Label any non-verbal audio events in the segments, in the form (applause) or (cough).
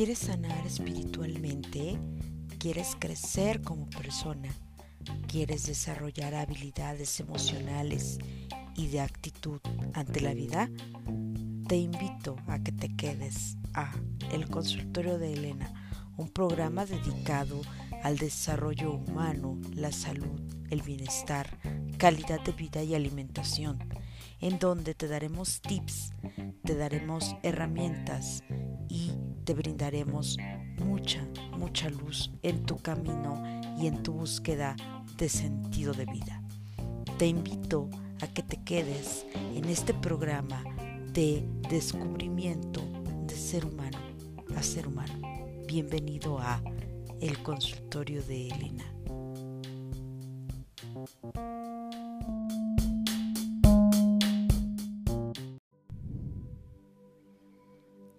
¿Quieres sanar espiritualmente? ¿Quieres crecer como persona? ¿Quieres desarrollar habilidades emocionales y de actitud ante la vida? Te invito a que te quedes a El Consultorio de Elena, un programa dedicado al desarrollo humano, la salud, el bienestar, calidad de vida y alimentación, en donde te daremos tips, te daremos herramientas y te brindaremos mucha, mucha luz en tu camino y en tu búsqueda de sentido de vida. Te invito a que te quedes en este programa de descubrimiento de ser humano a ser humano. Bienvenido a El Consultorio de Elena.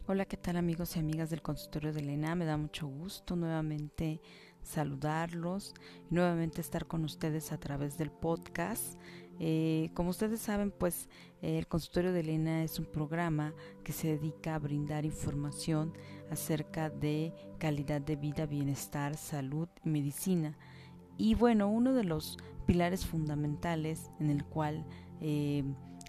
Hola, ¿qué tal amigos y amigas del consultorio de Elena? Me da mucho gusto nuevamente saludarlos nuevamente estar con ustedes a través del podcast. Eh, como ustedes saben, pues el consultorio de Elena es un programa que se dedica a brindar información acerca de calidad de vida, bienestar, salud y medicina. Y bueno, uno de los pilares fundamentales en el cual eh,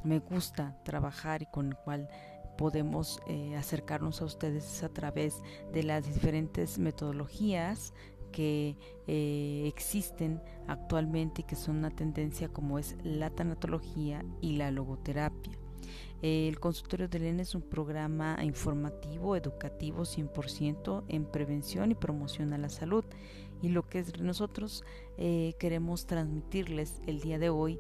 me gusta trabajar y con el cual podemos eh, acercarnos a ustedes a través de las diferentes metodologías que eh, existen actualmente y que son una tendencia como es la tanatología y la logoterapia. El consultorio de Elena es un programa informativo, educativo 100% en prevención y promoción a la salud. Y lo que nosotros eh, queremos transmitirles el día de hoy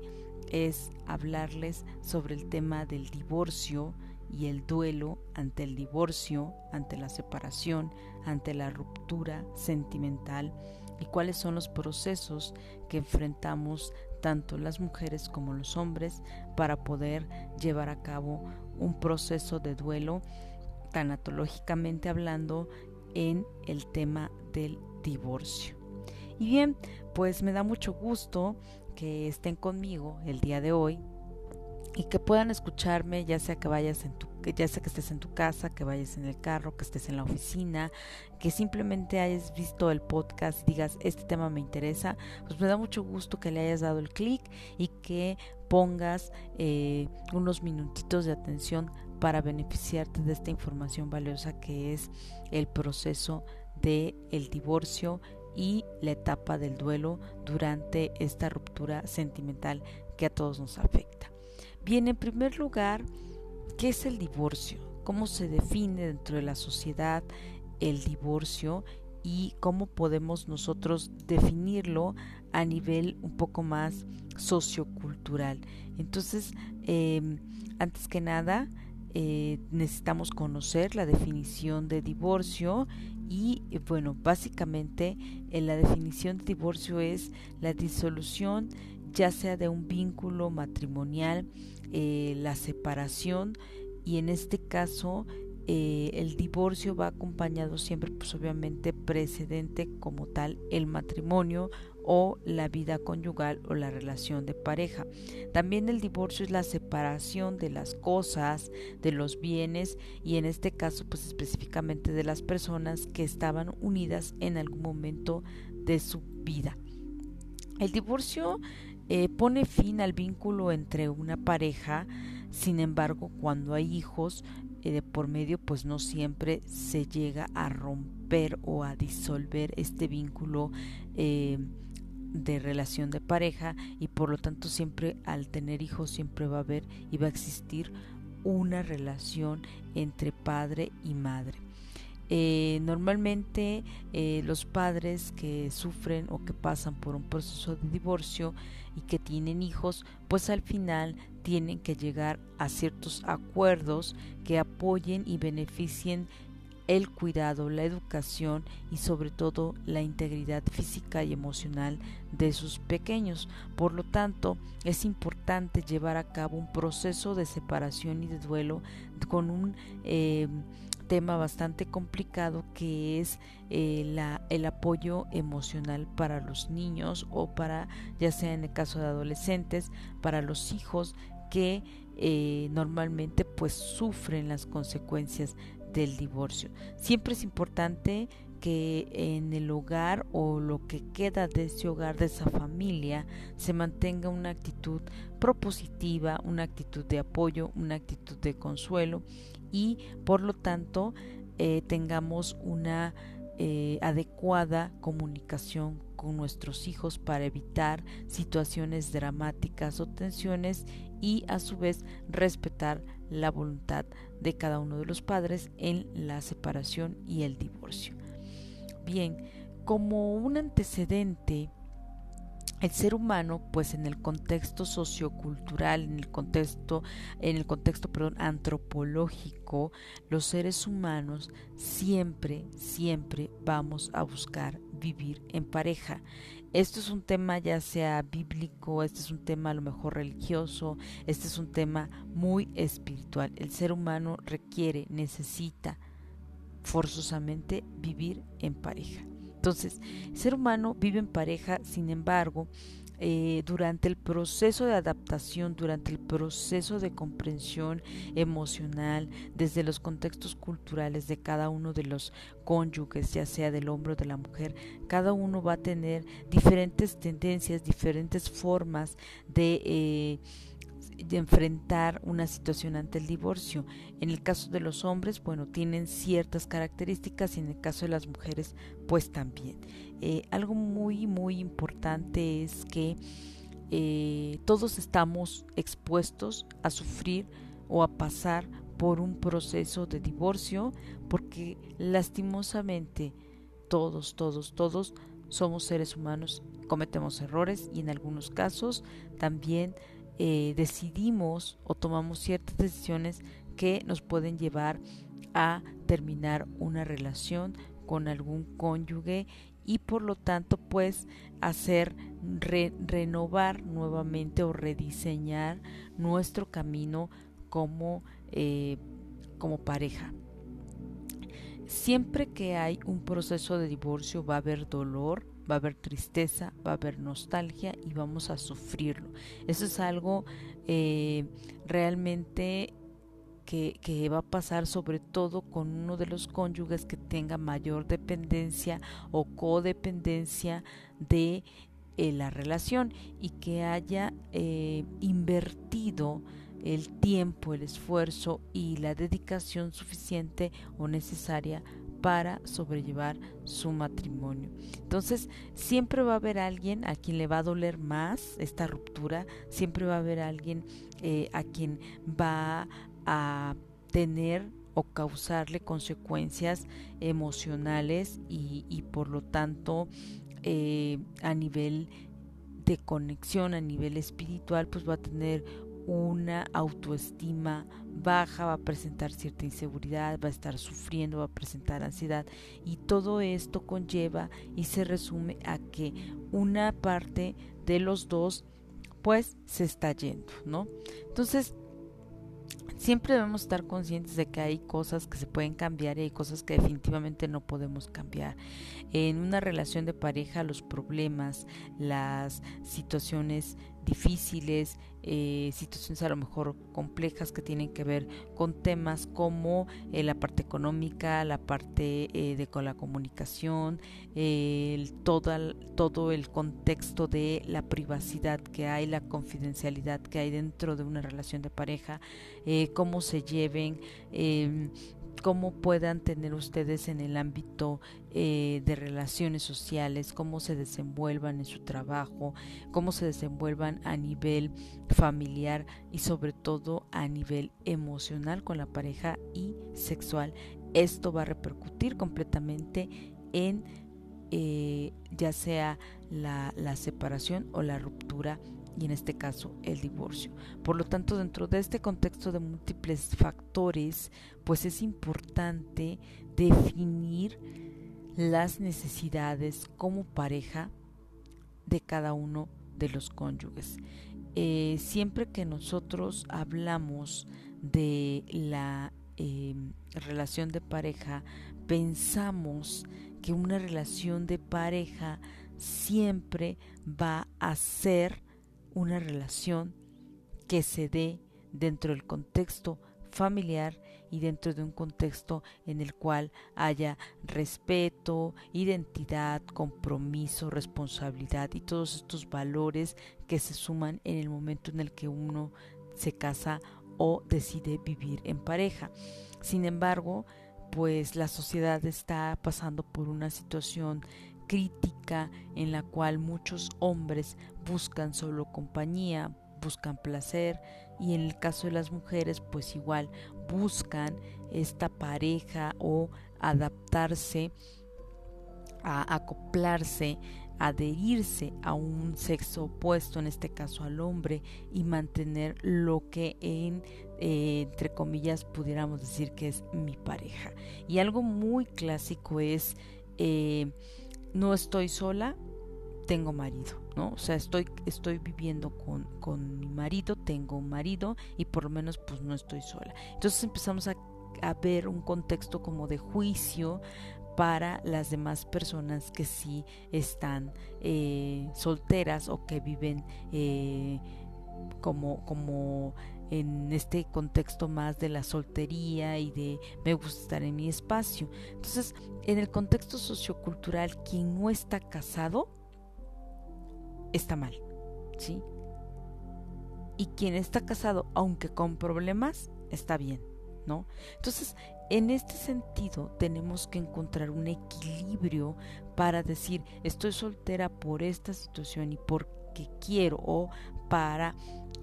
es hablarles sobre el tema del divorcio, y el duelo ante el divorcio, ante la separación, ante la ruptura sentimental y cuáles son los procesos que enfrentamos tanto las mujeres como los hombres para poder llevar a cabo un proceso de duelo tanatológicamente hablando en el tema del divorcio. Y bien, pues me da mucho gusto que estén conmigo el día de hoy y que puedan escucharme, ya sea que vayas en tu ya sea que estés en tu casa, que vayas en el carro, que estés en la oficina, que simplemente hayas visto el podcast y digas, este tema me interesa, pues me da mucho gusto que le hayas dado el clic y que pongas eh, unos minutitos de atención para beneficiarte de esta información valiosa que es el proceso de el divorcio y la etapa del duelo durante esta ruptura sentimental que a todos nos afecta. Bien, en primer lugar, ¿qué es el divorcio? ¿Cómo se define dentro de la sociedad el divorcio y cómo podemos nosotros definirlo a nivel un poco más sociocultural? Entonces, em, antes que nada, eh, necesitamos conocer la definición de divorcio y bueno, básicamente eh, la definición de divorcio es la disolución ya sea de un vínculo matrimonial, eh, la separación y en este caso eh, el divorcio va acompañado siempre pues obviamente precedente como tal el matrimonio o la vida conyugal o la relación de pareja. También el divorcio es la separación de las cosas, de los bienes y en este caso pues específicamente de las personas que estaban unidas en algún momento de su vida. El divorcio eh, pone fin al vínculo entre una pareja, sin embargo, cuando hay hijos eh, de por medio, pues no siempre se llega a romper o a disolver este vínculo eh, de relación de pareja y por lo tanto siempre al tener hijos siempre va a haber y va a existir una relación entre padre y madre. Eh, normalmente los padres que sufren o que pasan por un proceso de divorcio y que tienen hijos, pues al final tienen que llegar a ciertos acuerdos que apoyen y beneficien el cuidado, la educación y sobre todo la integridad física y emocional de sus pequeños. Por lo tanto, es importante llevar a cabo un proceso de separación y de duelo con un eh, tema bastante complicado que es eh, la, el apoyo emocional para los niños o para, ya sea en el caso de adolescentes, para los hijos que eh, normalmente pues sufren las consecuencias del divorcio. Siempre es importante que en el hogar o lo que queda de ese hogar, de esa familia, se mantenga una actitud propositiva, una actitud de apoyo, una actitud de consuelo y por lo tanto eh, tengamos una eh, adecuada comunicación con nuestros hijos para evitar situaciones dramáticas o tensiones y a su vez respetar la voluntad de cada uno de los padres en la separación y el divorcio. Bien, como un antecedente, el ser humano, pues en el contexto sociocultural, en el contexto, en el contexto, perdón, antropológico, los seres humanos siempre, siempre vamos a buscar vivir en pareja. Esto es un tema ya sea bíblico, este es un tema a lo mejor religioso, este es un tema muy espiritual. El ser humano requiere, necesita forzosamente vivir en pareja. Entonces, el ser humano vive en pareja, sin embargo, eh, durante el proceso de adaptación, durante el proceso de comprensión emocional, desde los contextos culturales de cada uno de los cónyuges, ya sea del hombre o de la mujer, cada uno va a tener diferentes tendencias, diferentes formas de... Eh, de enfrentar una situación ante el divorcio. En el caso de los hombres, bueno, tienen ciertas características y en el caso de las mujeres, pues también. Eh, algo muy, muy importante es que eh, todos estamos expuestos a sufrir o a pasar por un proceso de divorcio porque lastimosamente todos, todos, todos somos seres humanos, cometemos errores y en algunos casos también eh, decidimos o tomamos ciertas decisiones que nos pueden llevar a terminar una relación con algún cónyuge y por lo tanto pues hacer renovar nuevamente o rediseñar nuestro camino como, eh, como pareja. Siempre que hay un proceso de divorcio va a haber dolor, va a haber tristeza, va a haber nostalgia y vamos a sufrirlo. Eso es algo eh, realmente que, va a pasar sobre todo con uno de los cónyuges que tenga mayor dependencia o codependencia de eh, la relación y que haya eh, invertido el tiempo, el esfuerzo y la dedicación suficiente o necesaria para sobrellevar su matrimonio. Entonces, siempre va a haber alguien a quien le va a doler más esta ruptura, siempre va a haber alguien eh, a quien va a tener o causarle consecuencias emocionales y, por lo tanto eh, a nivel de conexión, a nivel espiritual, pues va a tener una autoestima baja, va a presentar cierta inseguridad, va a estar sufriendo, va a presentar ansiedad y todo esto conlleva y se resume a que una parte de los dos pues se está yendo, ¿no? Entonces, siempre debemos estar conscientes de que hay cosas que se pueden cambiar y hay cosas que definitivamente no podemos cambiar. En una relación de pareja los problemas, las situaciones difíciles, eh, situaciones a lo mejor complejas que tienen que ver con temas como eh, la parte económica, la parte eh, de con la comunicación, el, todo, todo el contexto de la privacidad que hay, la confidencialidad que hay dentro de una relación de pareja, cómo se lleven, em, cómo puedan tener ustedes en el ámbito eh, de relaciones sociales, cómo se desenvuelvan en su trabajo, cómo se desenvuelvan a nivel familiar y sobre todo a nivel emocional con la pareja y sexual. Esto va a repercutir completamente en eh, ya sea la, la separación o la ruptura y en este caso el divorcio. Por lo tanto, dentro de este contexto de múltiples factores, pues es importante definir las necesidades como pareja de cada uno de los cónyuges. Eh, siempre que nosotros hablamos de la em, relación de pareja pensamos que una relación de pareja siempre va a ser una relación que se dé dentro del contexto familiar y dentro de un contexto en el cual haya respeto, identidad, compromiso, responsabilidad y todos estos valores que se suman en el momento en el que uno se casa o decide vivir en pareja. Sin embargo, pues la sociedad está pasando por una situación crítica en la cual muchos hombres buscan solo compañía, buscan placer y en el caso de las mujeres pues igual buscan esta pareja o adaptarse a acoplarse adherirse a un sexo opuesto, en este caso al hombre, y mantener lo que en, eh, entre comillas, pudiéramos decir que es mi pareja. Y algo muy clásico es, eh, no estoy sola, tengo marido, ¿no? O sea, estoy, estoy viviendo con, con mi marido, tengo un marido y por lo menos pues no estoy sola. Entonces empezamos a, a ver un contexto como de juicio para las demás personas que sí están eh, solteras o que viven eh, como, como en este contexto más de la soltería y de me gusta estar en mi espacio. Entonces, en el contexto sociocultural, quien no está casado está mal, ¿sí? Y quien está casado, aunque con problemas, está bien, ¿no? Entonces, en este sentido, tenemos que encontrar un equilibrio para decir, estoy soltera por esta situación y porque quiero o para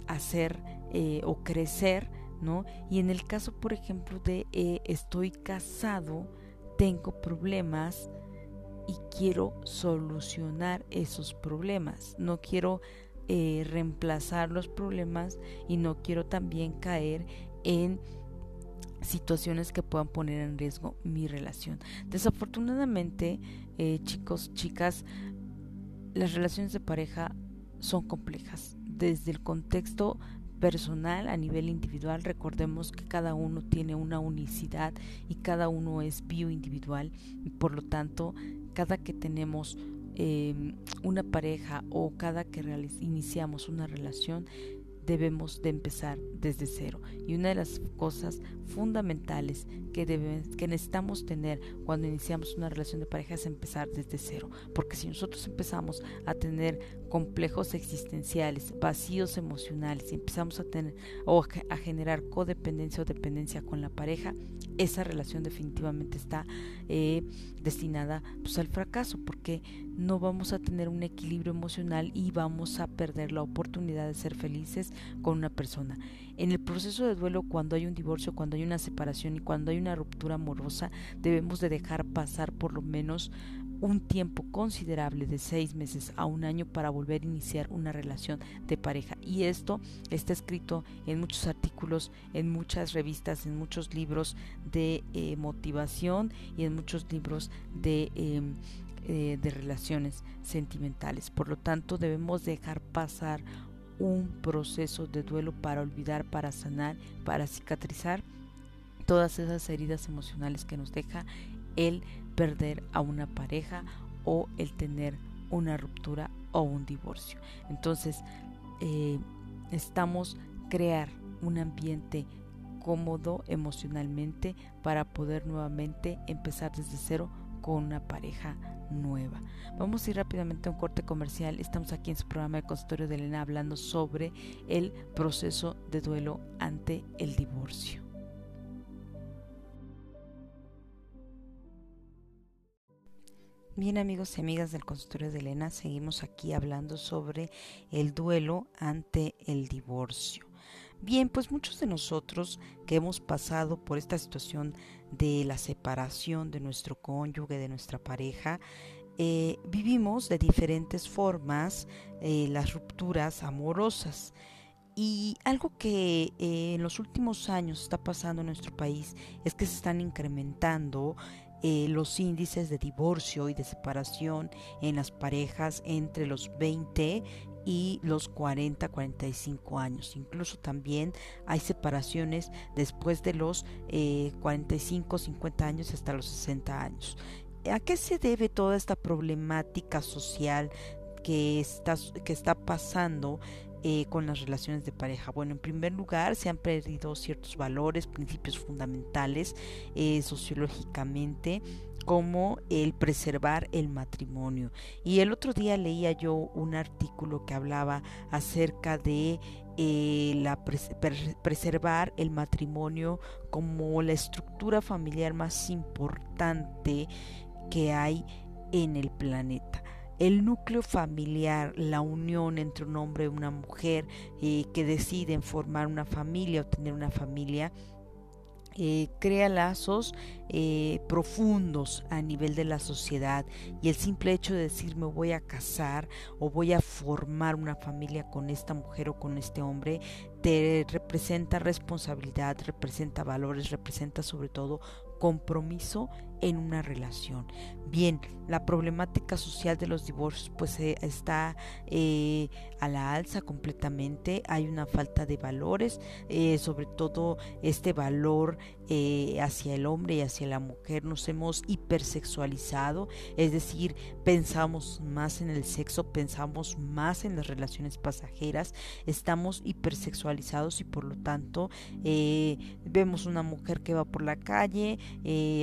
hacer eh, o crecer, ¿no? Y en el caso, por ejemplo, de eh, estoy casado, tengo problemas y quiero solucionar esos problemas. No quiero eh, reemplazar los problemas y no quiero también caer en situaciones que puedan poner en riesgo mi relación. Desafortunadamente, chicos, chicas, las relaciones de pareja son complejas. Desde el contexto personal a nivel individual, recordemos que cada uno tiene una unicidad y cada uno es bioindividual. Y por lo tanto, cada que tenemos eh, una pareja o cada que iniciamos una relación, debemos de empezar desde cero. Y una de las cosas fundamentales que, que necesitamos tener cuando iniciamos una relación de pareja es empezar desde cero. Porque si nosotros empezamos a tener complejos existenciales, vacíos emocionales y empezamos a tener o a generar codependencia o dependencia con la pareja, esa relación definitivamente está eh, destinada pues, al fracaso porque no vamos a tener un equilibrio emocional y vamos a perder la oportunidad de ser felices con una persona. En el proceso de duelo, cuando hay un divorcio, cuando hay una separación y cuando hay una ruptura amorosa, debemos de dejar pasar por lo menos un tiempo considerable de seis meses a un año para volver a iniciar una relación de pareja. Y esto está escrito en muchos artículos, en muchas revistas, en muchos libros de eh, motivación y en muchos libros de, em, eh, de relaciones sentimentales. Por lo tanto, debemos dejar pasar un proceso de duelo para olvidar, para sanar, para cicatrizar todas esas heridas emocionales que nos deja el perder a una pareja o el tener una ruptura o un divorcio. Entonces, eh, necesitamos crear un ambiente cómodo emocionalmente para poder nuevamente empezar desde cero con una pareja nueva. Vamos a ir rápidamente a un corte comercial. Estamos aquí en su programa de consultorio de Elena hablando sobre el proceso de duelo ante el divorcio. Bien amigos y amigas del consultorio de Elena, seguimos aquí hablando sobre el duelo ante el divorcio. Bien, pues muchos de nosotros que hemos pasado por esta situación de la separación de nuestro cónyuge, de nuestra pareja, eh, vivimos de diferentes formas eh, las rupturas amorosas. Y algo que eh, en los últimos años está pasando en nuestro país es que se están incrementando eh, los índices de divorcio y de separación en las parejas entre los 20 y los 40, 45 años. Incluso también hay separaciones después de los 45, eh, 50 años hasta los 60 años. ¿A qué se debe toda esta problemática social que está, que está pasando eh, con las relaciones de pareja? Bueno, en primer lugar, se han perdido ciertos valores, principios fundamentales eh, sociológicamente como el preservar el matrimonio. Y el otro día leía yo un artículo que hablaba acerca de eh, la preservar el matrimonio como la estructura familiar más importante que hay en el planeta el núcleo familiar, la unión entre un hombre y una mujer eh, que deciden formar una familia o tener una familia, eh, crea lazos eh, profundos a nivel de la sociedad. Y el simple hecho de decir me voy a casar o voy a formar una familia con esta mujer o con este hombre te representa responsabilidad, representa valores, representa sobre todo compromiso en una relación. Bien, la problemática social de los divorcios pues eh, está eh, a la alza completamente, hay una falta de valores, eh, sobre todo este valor hacia el hombre y hacia la mujer, nos hemos hipersexualizado, es decir, pensamos más en el sexo, pensamos más en las relaciones pasajeras, estamos hipersexualizados y por lo tanto vemos una mujer que va por la calle,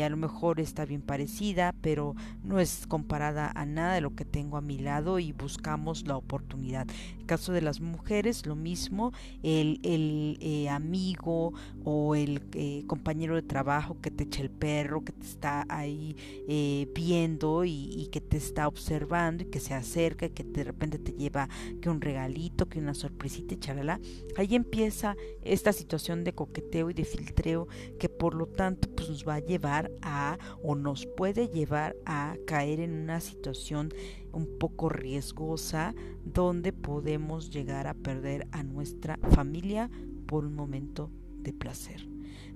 a lo mejor está bien parecida, pero no es comparada a nada de lo que tengo a mi lado y buscamos la oportunidad. En el caso de las mujeres, lo mismo, el, el eh, amigo o el eh, compañero de trabajo que te echa el perro, que te está ahí eh, viendo y, que te está observando y que se acerca y que de repente te lleva que un regalito, que una sorpresita y. Ahí empieza esta situación de coqueteo y de filtreo que por lo tanto pues nos va a llevar a o nos puede llevar a caer en una situación un poco riesgosa donde podemos llegar a perder a nuestra familia por un momento de placer.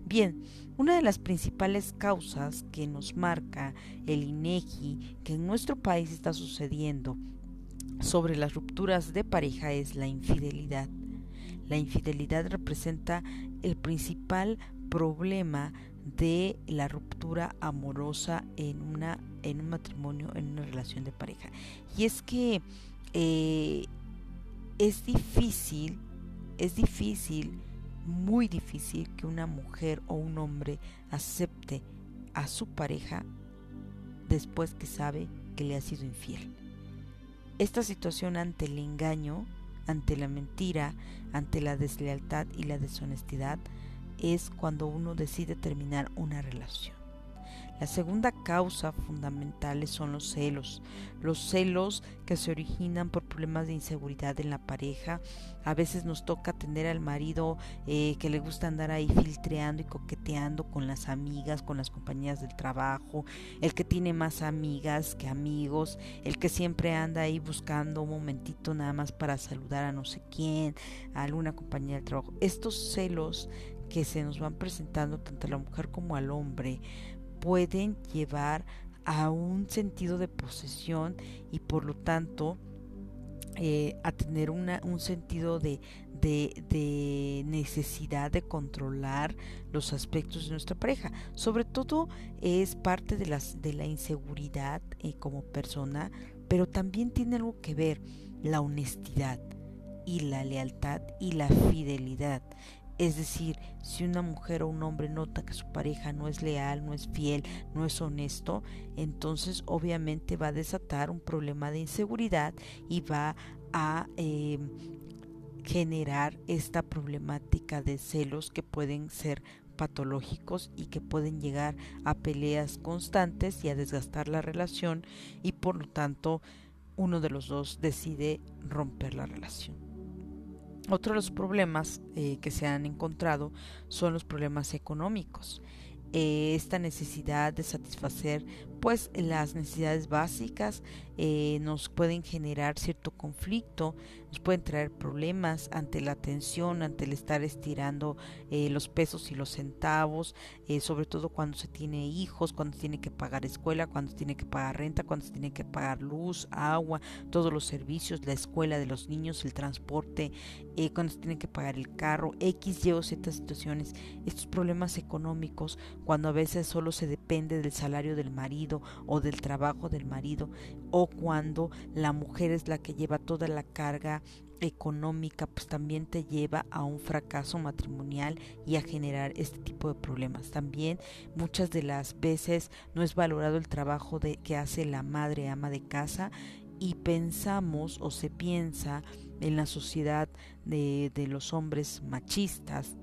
Bien, una de las principales causas que nos marca el INEGI que en nuestro país está sucediendo sobre las rupturas de pareja es la infidelidad. La infidelidad representa el principal problema de la ruptura amorosa en una en un matrimonio en una relación de pareja. Y es que eh, es difícil es difícil muy difícil que una mujer o un hombre acepte a su pareja después que sabe que le ha sido infiel. Esta situación ante el engaño ante la mentira ante la deslealtad y la deshonestidad es cuando uno decide terminar una relación. La segunda causa fundamental son los celos. Los celos que se originan por problemas de inseguridad en la pareja. A veces nos toca tener al marido eh, que le gusta andar ahí filtreando y coqueteando con las amigas, con las compañías del trabajo. El que tiene más amigas que amigos. El que siempre anda ahí buscando un momentito nada más para saludar a no sé quién, a alguna compañía del trabajo. Estos celos que se nos van presentando tanto a la mujer como al hombre pueden llevar a un sentido de posesión y por lo tanto eh, a tener una, un sentido de, de, necesidad de controlar los aspectos de nuestra pareja. Sobre todo es parte de, las, de la inseguridad eh, como persona, pero también tiene algo que ver la honestidad y la lealtad y la fidelidad. Es decir, si una mujer o un hombre nota que su pareja no es leal, no es fiel, no es honesto, entonces obviamente va a desatar un problema de inseguridad y va a em, generar esta problemática de celos que pueden ser patológicos y que pueden llegar a peleas constantes y a desgastar la relación y por lo tanto uno de los dos decide romper la relación. Otro de los problemas eh, que se han encontrado son los problemas económicos. Eh, esta necesidad de satisfacer pues las necesidades básicas eh, nos pueden generar cierto conflicto, nos pueden traer problemas ante la tensión, ante el estar estirando eh, los pesos y los centavos, eh, sobre todo cuando se tiene hijos, cuando se tiene que pagar escuela, cuando se tiene que pagar renta, cuando se tiene que pagar luz, agua, todos los servicios, la escuela de los niños, el transporte, cuando se tiene que pagar el carro, X, Y o Z situaciones, estos problemas económicos, cuando a veces solo se depende del salario del marido o del trabajo del marido o cuando la mujer es la que lleva toda la carga económica, pues también te lleva a un fracaso matrimonial y a generar este tipo de problemas. También muchas de las veces no es valorado el trabajo de, que hace la madre ama de casa y pensamos o se piensa en la sociedad de, de los hombres machistas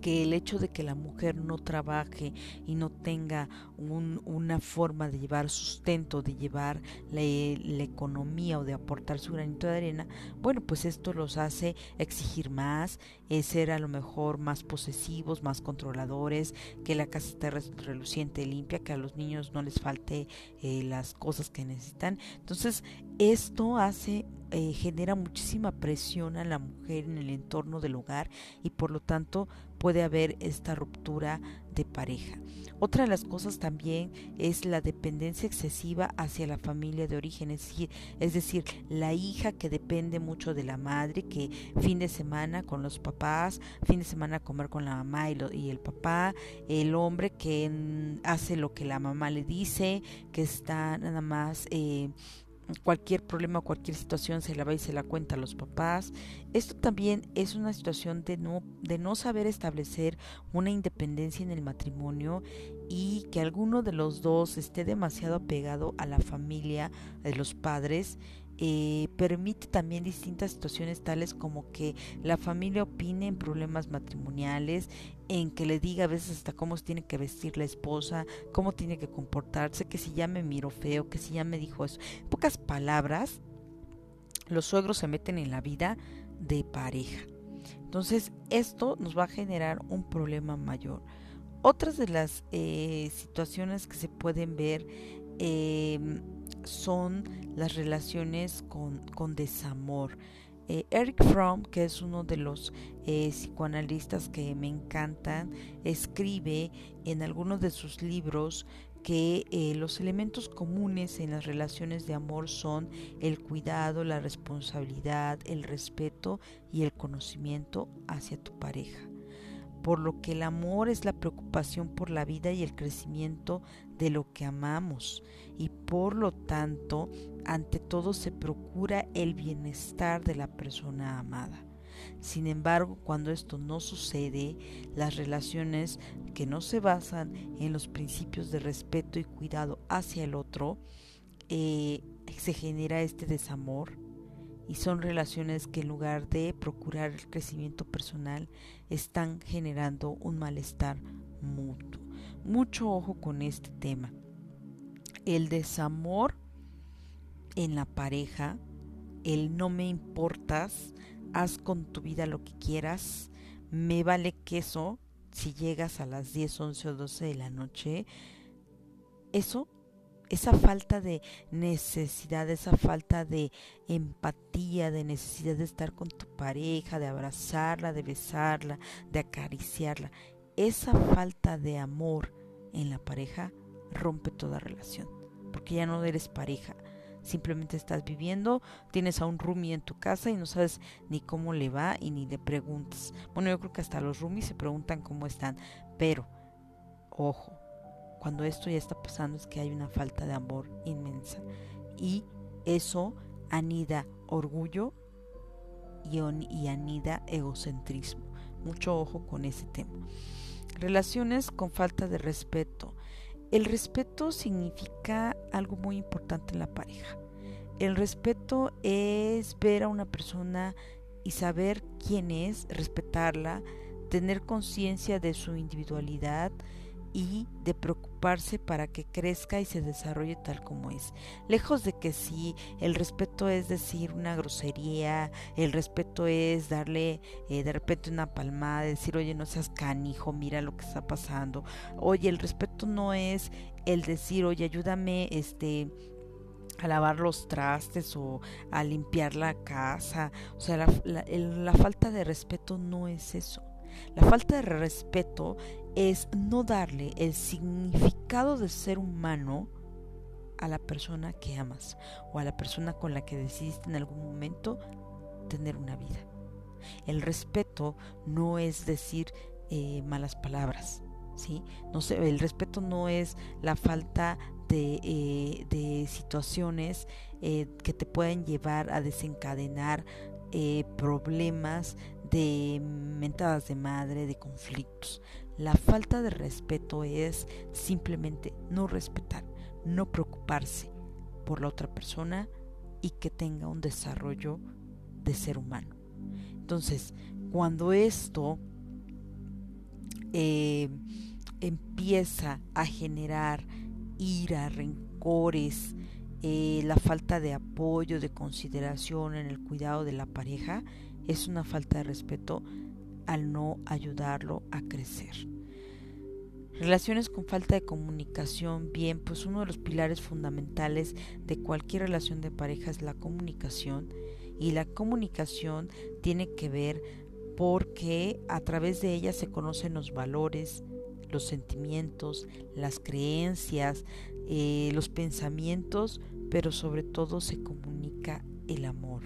que el hecho de que la mujer no trabaje y no tenga una forma de llevar sustento, de llevar la, economía o de aportar su granito de arena, bueno, pues esto los hace exigir más, eh, ser a lo mejor más posesivos, más controladores, que la casa esté reluciente, limpia, que a los niños no les falte eh, las cosas que necesitan. Entonces, esto hace eh, genera muchísima presión a la mujer en el entorno del hogar y por lo tanto puede haber esta ruptura de pareja. Otra de las cosas también es la dependencia excesiva hacia la familia de origen, es decir, la hija que depende mucho de la madre, que fin de semana con los papás, fin de semana comer con la mamá y, y el papá, el hombre que hace lo que la mamá le dice, que está nada más eh, cualquier problema, cualquier situación se la va y se la cuenta a los papás. Esto también es una situación de no, de no saber establecer una independencia en el matrimonio y que alguno de los dos esté demasiado apegado a la familia de los padres eh, permite también distintas situaciones tales como que la familia opine en problemas matrimoniales, en que le diga a veces hasta cómo tiene que vestir la esposa, cómo tiene que comportarse, que si ya me miro feo, que si ya me dijo eso. En pocas palabras, los suegros se meten en la vida de pareja. Entonces, esto nos va a generar un problema mayor. Otras de las eh, situaciones que se pueden ver eh, son las relaciones con, desamor. Eh, Eric Fromm, que es uno de los eh, psicoanalistas que me encantan, escribe en algunos de sus libros que eh, los elementos comunes en las relaciones de amor son el cuidado, la responsabilidad, el respeto y el conocimiento hacia tu pareja. Por lo que el amor es la preocupación por la vida y el crecimiento de lo que amamos y por lo tanto ante todo se procura el bienestar de la persona amada. Sin embargo, cuando esto no sucede, las relaciones que no se basan en los principios de respeto y cuidado hacia el otro, eh, se genera este desamor, y son relaciones que en lugar de procurar el crecimiento personal están generando un malestar mutuo. Mucho ojo con este tema. El desamor en la pareja, el no me importas, haz con tu vida lo que quieras, me vale queso si llegas a las 10, 11 o 12 de la noche, eso esa falta de necesidad, esa falta de empatía, de necesidad de estar con tu pareja, de abrazarla, de besarla, de acariciarla, esa falta de amor en la pareja rompe toda relación, porque ya no eres pareja, simplemente estás viviendo, tienes a un roomie en tu casa y no sabes ni cómo le va y ni le preguntas. Bueno, yo creo que hasta los roomies se preguntan cómo están, pero ojo, cuando esto ya está pasando es que hay una falta de amor inmensa. Y eso anida orgullo y, anida egocentrismo. Mucho ojo con ese tema. Relaciones con falta de respeto. El respeto significa algo muy importante en la pareja. El respeto es ver a una persona y saber quién es, respetarla, tener conciencia de su individualidad, y de preocuparse para que crezca y se desarrolle tal como es. Lejos de que si el respeto es decir una grosería, el respeto es darle eh, de repente una palmada, decir, oye, no seas canijo, mira lo que está pasando. Oye, el respeto no es el decir, oye, ayúdame, este a lavar los trastes o a limpiar la casa. O sea, la, la falta de respeto no es eso. La falta de respeto es no darle el significado de ser humano a la persona que amas o a la persona con la que decidiste en algún momento tener una vida. El respeto no es decir eh, malas palabras, ¿sí? No sé, el respeto no es la falta de, eh, situaciones eh, que te pueden llevar a desencadenar problemas de mentadas de madre, de conflictos. La falta de respeto es simplemente no respetar, no preocuparse por la otra persona y que tenga un desarrollo de ser humano. Entonces, cuando esto eh, empieza a generar ira, rencores, eh, la falta de apoyo, de consideración en el cuidado de la pareja, es una falta de respeto al no ayudarlo a crecer. Relaciones con falta de comunicación, bien, pues uno de los pilares fundamentales de cualquier relación de pareja es la comunicación y la comunicación tiene que ver porque a través de ella se conocen los valores, los sentimientos, las creencias, eh, los pensamientos, pero sobre todo se comunica el amor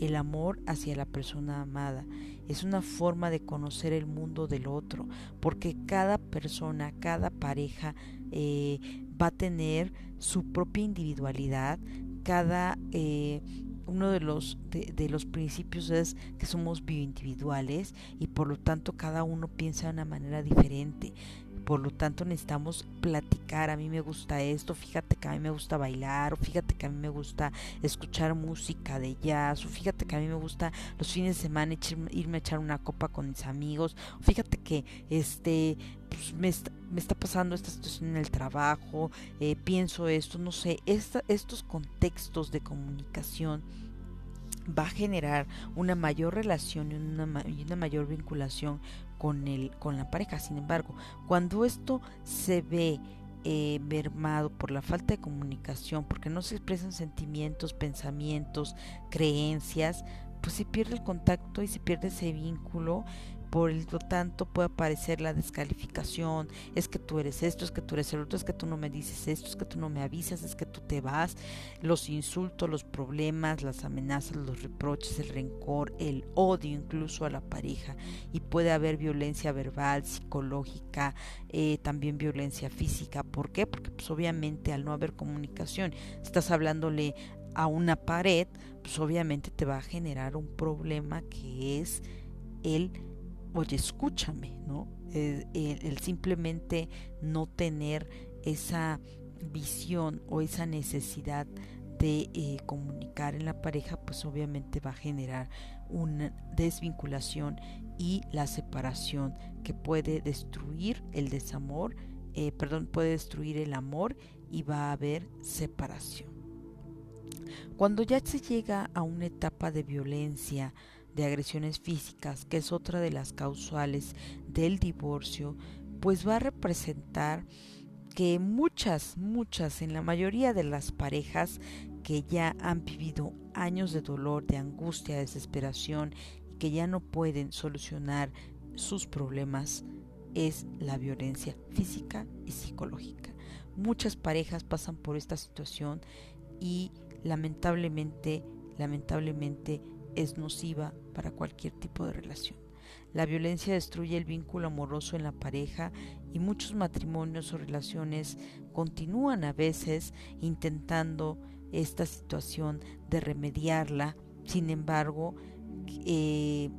el amor hacia la persona amada. Es una forma de conocer el mundo del otro, porque cada persona, cada pareja eh, va a tener su propia individualidad, cada eh, uno de los, de, los principios es que somos bioindividuales y por lo tanto cada uno piensa de una manera diferente. Por lo tanto necesitamos platicar, a mí me gusta esto, fíjate que a mí me gusta bailar, o fíjate que a mí me gusta escuchar música de jazz, o fíjate que a mí me gusta los fines de semana irme a echar una copa con mis amigos, o fíjate que este pues, me, está, pasando esta situación en el trabajo, eh, pienso esto, no sé, estos contextos de comunicación va a generar una mayor relación y una, una mayor vinculación con, el, con la pareja. Sin embargo, cuando esto se ve eh, mermado por la falta de comunicación, porque no se expresan sentimientos, pensamientos, creencias, pues se pierde el contacto y se pierde ese vínculo por lo tanto puede aparecer la descalificación, es que tú eres esto, es que tú eres el otro, es que tú no me dices esto, es que tú no me avisas, es que tú te vas, los insultos, los problemas, las amenazas, los reproches, el rencor, el odio incluso a la pareja y puede haber violencia verbal, psicológica, eh, también violencia física. ¿Por qué? Porque pues obviamente al no haber comunicación, estás hablándole a una pared, pues obviamente te va a generar un problema que es el oye, escúchame, ¿no? El, simplemente no tener esa visión o esa necesidad de eh, comunicar en la pareja, pues obviamente va a generar una desvinculación y la separación que puede destruir el desamor, eh, perdón, puede destruir el amor y va a haber separación. Cuando ya se llega a una etapa de violencia, de agresiones físicas, que es otra de las causales del divorcio, pues va a representar que muchas, muchas, en la mayoría de las parejas que ya han vivido años de dolor, de angustia, de desesperación y que ya no pueden solucionar sus problemas, es la violencia física y psicológica. Muchas parejas pasan por esta situación y lamentablemente, lamentablemente es nociva para cualquier tipo de relación. La violencia destruye el vínculo amoroso en la pareja y muchos matrimonios o relaciones continúan a veces intentando esta situación de remediarla. Sin embargo, eh,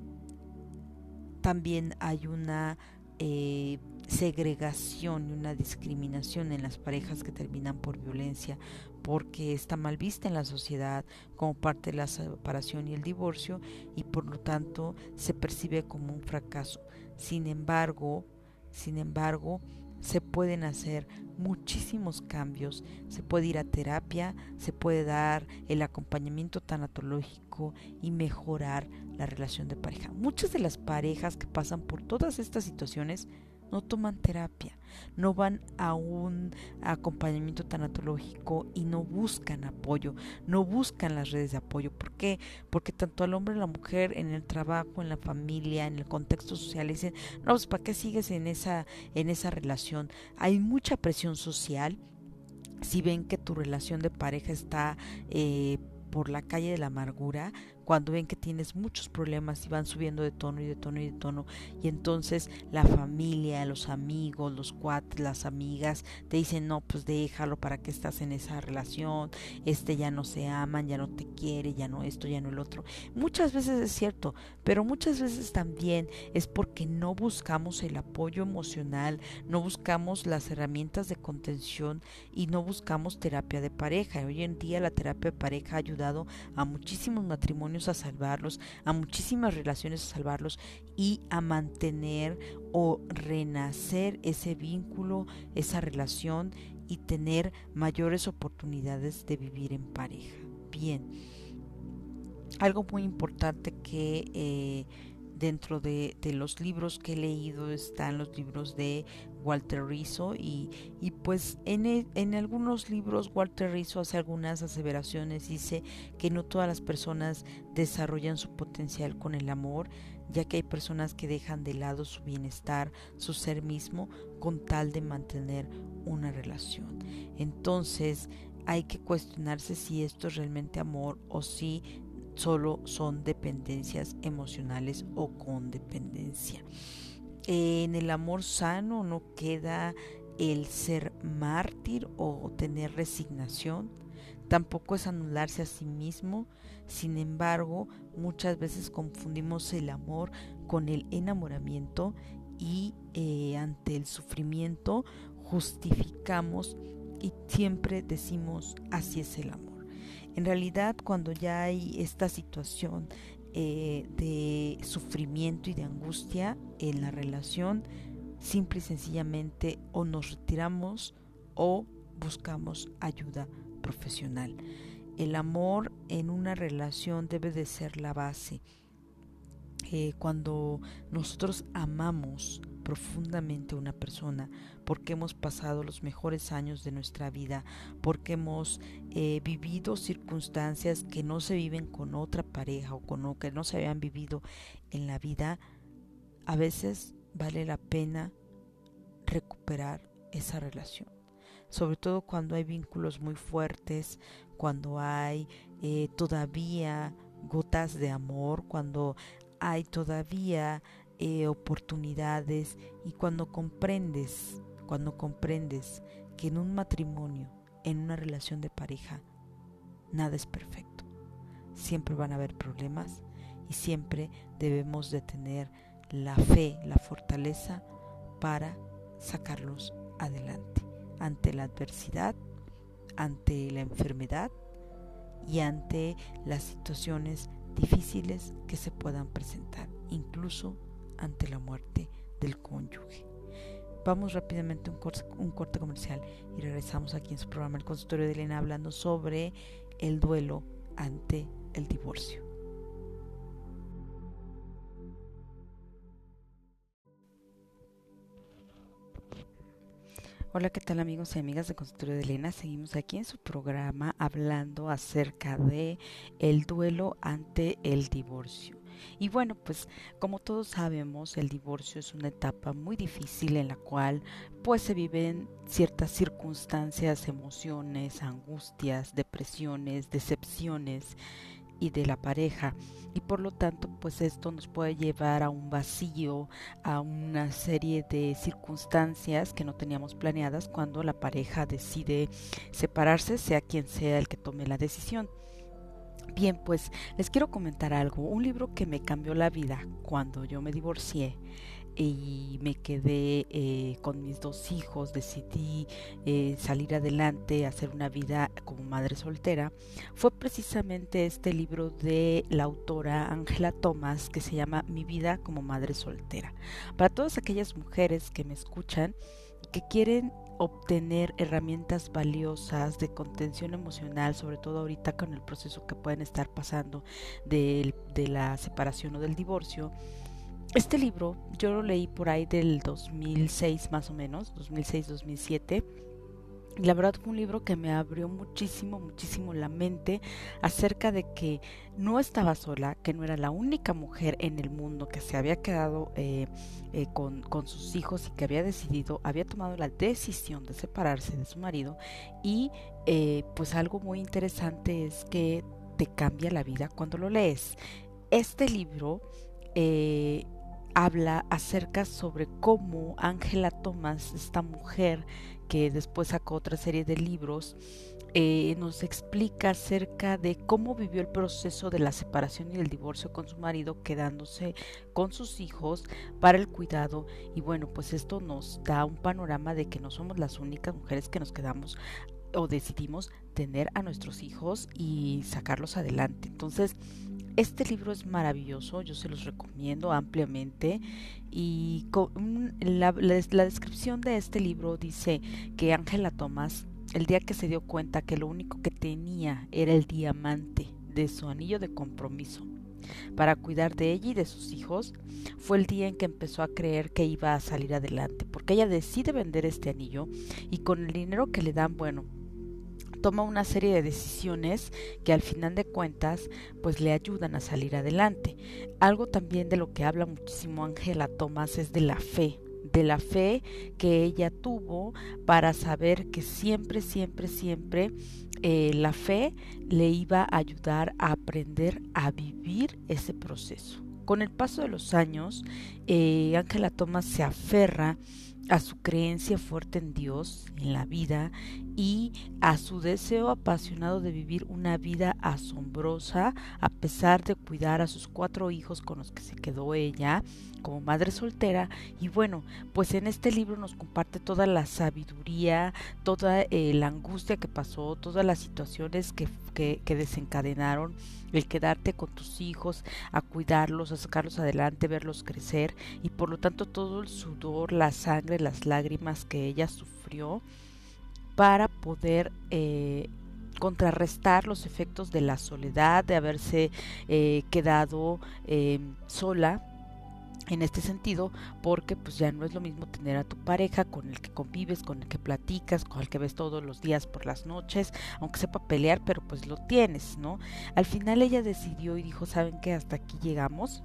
también hay una eh, segregación y una discriminación en las parejas que terminan por violencia porque está mal vista en la sociedad como parte de la separación y el divorcio y por lo tanto se percibe como un fracaso. Sin embargo, sin embargo, se pueden hacer muchísimos cambios. Se puede ir a terapia, se puede dar el acompañamiento tanatológico y mejorar la relación de pareja. Muchas de las parejas que pasan por todas estas situaciones no toman terapia, no van a un acompañamiento tanatológico y no buscan apoyo, no buscan las redes de apoyo. ¿Por qué? Porque tanto al hombre y la mujer en el trabajo, en la familia, en el contexto social dicen, no, pues ¿para qué sigues en esa, en esa relación? Hay mucha presión social. Si ven que tu relación de pareja está eh, por la calle de la amargura, cuando ven que tienes muchos problemas y van subiendo de tono y de tono y de tono y entonces la familia, los amigos, los cuates, las amigas te dicen no pues déjalo para que estás en esa relación, este ya no se aman, ya no te quiere, ya no esto, ya no el otro. Muchas veces es cierto, pero muchas veces también es porque no buscamos el apoyo emocional, no buscamos las herramientas de contención y no buscamos terapia de pareja. Hoy en día la terapia de pareja ha ayudado a muchísimos matrimonios a salvarlos, a muchísimas relaciones a salvarlos y a mantener o renacer ese vínculo, esa relación y tener mayores oportunidades de vivir en pareja. Bien, algo muy importante que eh, dentro de, los libros que he leído están los libros de Walter Rizzo y, y pues en, e, en, algunos libros Walter Rizzo hace algunas aseveraciones, dice que no todas las personas desarrollan su potencial con el amor, ya que hay personas que dejan de lado su bienestar, su ser mismo, con tal de mantener una relación. Entonces hay que cuestionarse si esto es realmente amor o si solo son dependencias emocionales o con dependencia. En el amor sano no queda el ser mártir o tener resignación, tampoco es anularse a sí mismo, sin embargo muchas veces confundimos el amor con el enamoramiento y eh, ante el sufrimiento justificamos y siempre decimos así es el amor. En realidad, cuando ya hay esta situación eh, de sufrimiento y de angustia en la relación, simple y sencillamente o nos retiramos o buscamos ayuda profesional. El amor en una relación debe de ser la base. Eh, cuando nosotros amamos profundamente una persona, porque hemos pasado los mejores años de nuestra vida, porque hemos eh, vivido circunstancias que no se viven con otra pareja o con que no se habían vivido en la vida, a veces vale la pena recuperar esa relación. Sobre todo cuando hay vínculos muy fuertes, cuando hay eh, todavía gotas de amor, cuando hay todavía eh, oportunidades y cuando comprendes, cuando comprendes que en un matrimonio, en una relación de pareja, nada es perfecto. Siempre van a haber problemas y siempre debemos de tener la fe, la fortaleza para sacarlos adelante ante la adversidad, ante la enfermedad y ante las situaciones difíciles que se puedan presentar, incluso ante la muerte del cónyuge. Vamos rápidamente a un, corte, comercial y regresamos aquí en su programa El Consultorio de Elena hablando sobre el duelo ante el divorcio. Hola, ¿qué tal amigos y amigas de Consultorio de Elena? Seguimos aquí en su programa hablando acerca de el duelo ante el divorcio. Y bueno, pues como todos sabemos, el divorcio es una etapa muy difícil en la cual pues se viven ciertas circunstancias, emociones, angustias, depresiones, decepciones y de la pareja y por lo tanto pues esto nos puede llevar a un vacío, a una serie de circunstancias que no teníamos planeadas cuando la pareja decide separarse, sea quien sea el que tome la decisión. Bien, pues les quiero comentar algo. Un libro que me cambió la vida cuando yo me divorcié y me quedé eh, con mis dos hijos, decidí eh, salir adelante, hacer una vida como madre soltera, fue precisamente este libro de la autora Ángela Thomas que se llama Mi vida como madre soltera. Para todas aquellas mujeres que me escuchan, que quieren obtener herramientas valiosas de contención emocional, sobre todo ahorita con el proceso que pueden estar pasando de, de la separación o del divorcio, este libro yo lo leí por ahí del 2006 más o menos, 2006-2007 la verdad fue un libro que me abrió muchísimo, muchísimo la mente acerca de que no estaba sola, que no era la única mujer en el mundo que se había quedado eh, eh, con, con, sus hijos y que había decidido, había tomado la decisión de separarse de su marido y eh, pues algo muy interesante es que te cambia la vida cuando lo lees. Este libro habla acerca sobre cómo Ángela Thomas, esta mujer que después sacó otra serie de libros, eh, nos explica acerca de cómo vivió el proceso de la separación y el divorcio con su marido, quedándose con sus hijos para el cuidado. Y bueno, pues esto nos da un panorama de que no somos las únicas mujeres que nos quedamos o decidimos tener a nuestros hijos y sacarlos adelante. Entonces, este libro es maravilloso, yo se los recomiendo ampliamente. Y la, descripción de este libro dice que Ángela Thomas, el día que se dio cuenta que lo único que tenía era el diamante de su anillo de compromiso para cuidar de ella y de sus hijos, fue el día en que empezó a creer que iba a salir adelante, porque ella decide vender este anillo y con el dinero que le dan, bueno, toma una serie de decisiones que al final de cuentas pues le ayudan a salir adelante. Algo también de lo que habla muchísimo Ángela Tomás es de la fe, de la fe que ella tuvo para saber que siempre, siempre, siempre eh, la fe le iba a ayudar a aprender a vivir ese proceso. Con el paso de los años, eh, Ángela Tomás se aferra a su creencia fuerte en Dios, en la vida y a su deseo apasionado de vivir una vida asombrosa a pesar de cuidar a sus cuatro hijos con los que se quedó ella como madre soltera y bueno pues en este libro nos comparte toda la sabiduría toda eh, la angustia que pasó todas las situaciones que, que, que desencadenaron el quedarte con tus hijos, a cuidarlos, a sacarlos adelante, verlos crecer y por lo tanto todo el sudor, la sangre, las lágrimas que ella sufrió para poder eh, contrarrestar los efectos de la soledad, de haberse eh, quedado eh, sola en este sentido, porque pues ya no es lo mismo tener a tu pareja con el que convives, con el que platicas, con el que ves todos los días por las noches, aunque sepa pelear, pero pues lo tienes, ¿no? Al final ella decidió y dijo, ¿saben qué? Hasta aquí llegamos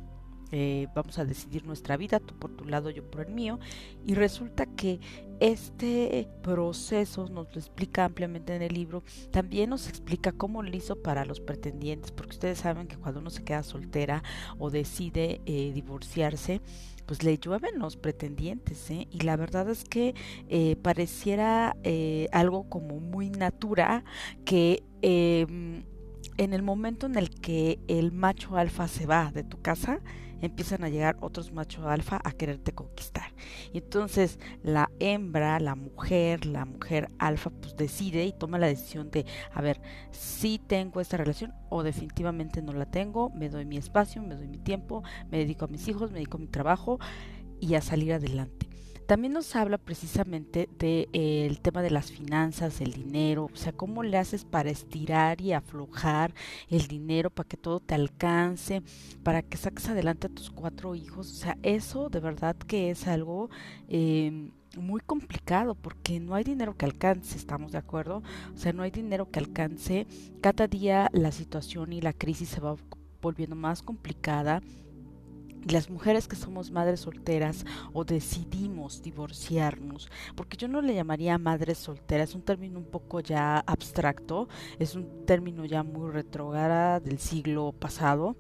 eh, vamos a decidir nuestra vida, tú por tu lado, yo por el mío, y resulta que este proceso nos lo explica ampliamente en el libro, también nos explica cómo lo hizo para los pretendientes, porque ustedes saben que cuando uno se queda soltera o decide eh, divorciarse, pues le llueven los pretendientes, ¿eh? y la verdad es que eh, pareciera algo como muy natural que em, en el momento en el que el macho alfa se va de tu casa, empiezan a llegar otros machos alfa a quererte conquistar. Y entonces la hembra, la mujer, la mujer alfa, pues decide y toma la decisión de, a ver, si tengo esta relación o definitivamente no la tengo, me doy mi espacio, me doy mi tiempo, me dedico a mis hijos, me dedico a mi trabajo y a salir adelante. También nos habla precisamente del de, eh, tema de las finanzas, el dinero, o sea, cómo le haces para estirar y aflojar el dinero para que todo te alcance, para que saques adelante a tus cuatro hijos. O sea, eso de verdad que es algo... Eh, muy complicado porque no hay dinero que alcance, ¿estamos de acuerdo? O sea, no hay dinero que alcance. Cada día la situación y la crisis se va volviendo más complicada las mujeres que somos madres solteras o decidimos divorciarnos, porque yo no le llamaría madre soltera, es un término un poco ya abstracto, es un término ya muy retrograda del siglo pasado.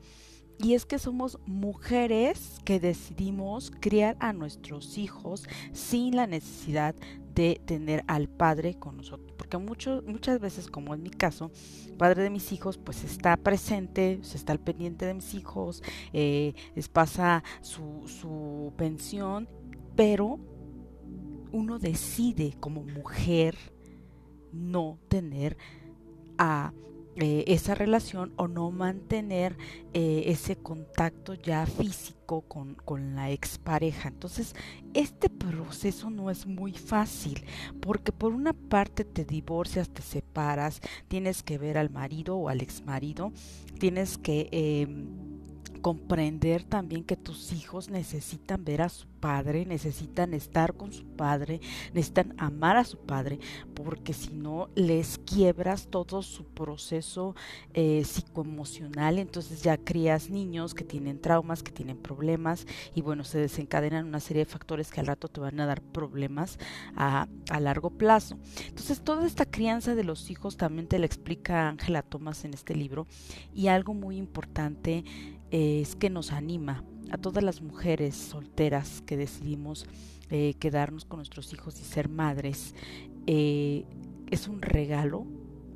Y es que somos mujeres que decidimos criar a nuestros hijos sin la necesidad de tener al padre con nosotros. Porque mucho, muchas veces, como en mi caso, padre de mis hijos, pues está presente, se está al pendiente de mis hijos, eh, les pasa su, su pensión, pero uno decide como mujer no tener a eh, esa relación o no mantener eh, ese contacto ya físico con, con la expareja. Entonces, este proceso no es muy fácil porque por una parte te divorcias, te separas, tienes que ver al marido o al exmarido, tienes que... Em, comprender también que tus hijos necesitan ver a su padre, necesitan estar con su padre, necesitan amar a su padre, porque si no les quiebras todo su proceso eh, psicoemocional, entonces ya crías niños que tienen traumas, que tienen problemas y bueno, se desencadenan una serie de factores que al rato te van a dar problemas a, a largo plazo. Entonces toda esta crianza de los hijos también te la explica Ángela Thomas en este libro y algo muy importante es que nos anima a todas las mujeres solteras que decidimos eh, quedarnos con nuestros hijos y ser madres. Eh, es un regalo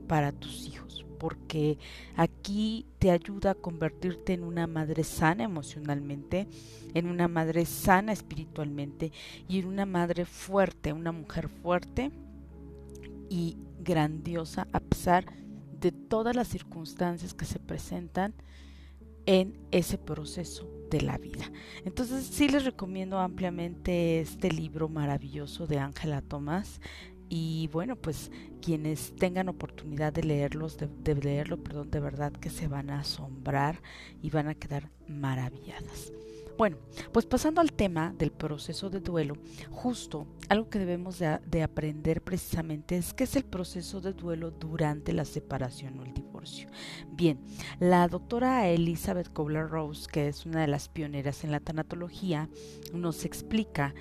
para tus hijos porque aquí te ayuda a convertirte en una madre sana emocionalmente, en una madre sana espiritualmente y en una madre fuerte, una mujer fuerte y grandiosa a pesar de todas las circunstancias que se presentan en ese proceso de la vida. Entonces sí les recomiendo ampliamente este libro maravilloso de Ángela Tomás y bueno pues quienes tengan oportunidad de leerlos de, leerlo perdón de verdad que se van a asombrar y van a quedar maravilladas bueno, pues pasando al tema del proceso de duelo, justo algo que debemos de, aprender precisamente es qué es el proceso de duelo durante la separación o el divorcio. Bien, la doctora Elizabeth Kobler-Rose, que es una de las pioneras en la tanatología, nos explica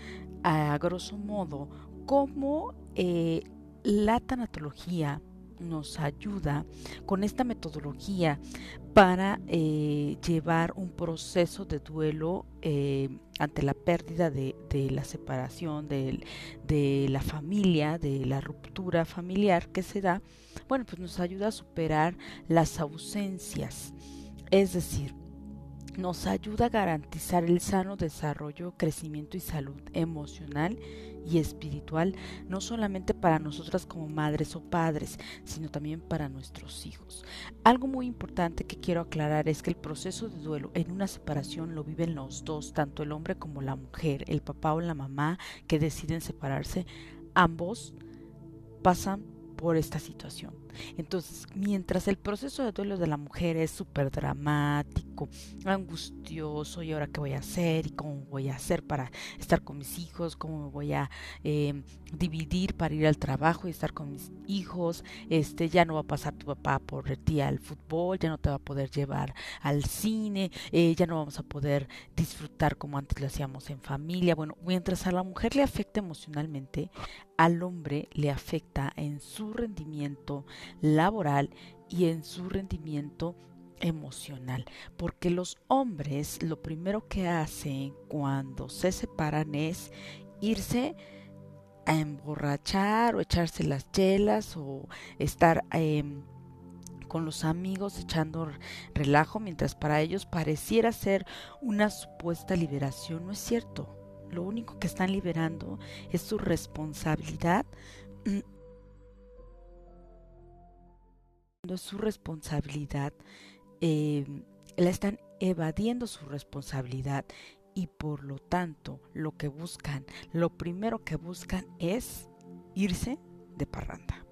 a grosso modo cómo eh, la tanatología nos ayuda con esta metodología para eh, llevar un proceso de duelo eh, ante la pérdida de, la separación de, de, la familia, de la ruptura familiar que se da, bueno, pues nos ayuda a superar las ausencias. Es decir, nos ayuda a garantizar el sano desarrollo, crecimiento y salud emocional y espiritual, no solamente para nosotras como madres o padres, sino también para nuestros hijos. Algo muy importante que quiero aclarar es que el proceso de duelo en una separación lo viven los dos, tanto el hombre como la mujer, el papá o la mamá que deciden separarse, ambos pasan por esta situación. Entonces, mientras el proceso de duelo de la mujer es súper dramático, angustioso, y ahora qué voy a hacer y cómo voy a hacer para estar con mis hijos, cómo me voy a eh, dividir para ir al trabajo y estar con mis hijos, este, ya no va a pasar tu papá por ti al fútbol, ya no te va a poder llevar al cine, eh, ya no vamos a poder disfrutar como antes lo hacíamos en familia. Bueno, mientras a la mujer le afecta emocionalmente, al hombre le afecta en su rendimiento laboral y en su rendimiento emocional, porque los hombres lo primero que hacen cuando se separan es irse a emborrachar o echarse las chelas o estar em, con los amigos echando relajo, mientras para ellos pareciera ser una supuesta liberación. No es cierto lo único que están liberando es su responsabilidad. Su responsabilidad, eh, la están evadiendo su responsabilidad y por lo tanto lo que buscan, lo primero que buscan es irse de parranda.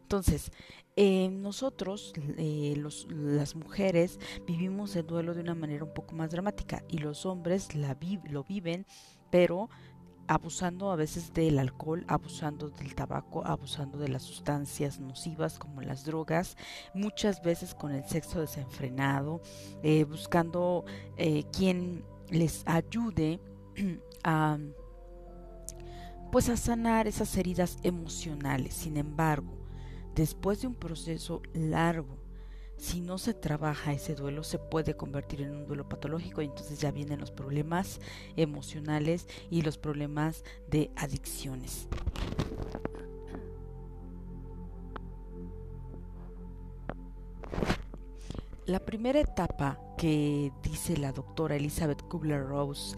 Entonces, eh, nosotros, eh, las mujeres, vivimos el duelo de una manera un poco más dramática y los hombres lo viven, pero abusando a veces del alcohol, abusando del tabaco, abusando de las sustancias nocivas como las drogas, muchas veces con el sexo desenfrenado, eh, buscando quien les ayude (clears throat) a pues a sanar esas heridas emocionales. Sin embargo, después de un proceso largo, si no se trabaja ese duelo, se puede convertir en un duelo patológico y entonces ya vienen los problemas emocionales y los problemas de adicciones. La primera etapa que dice la doctora Elizabeth Kubler-Rose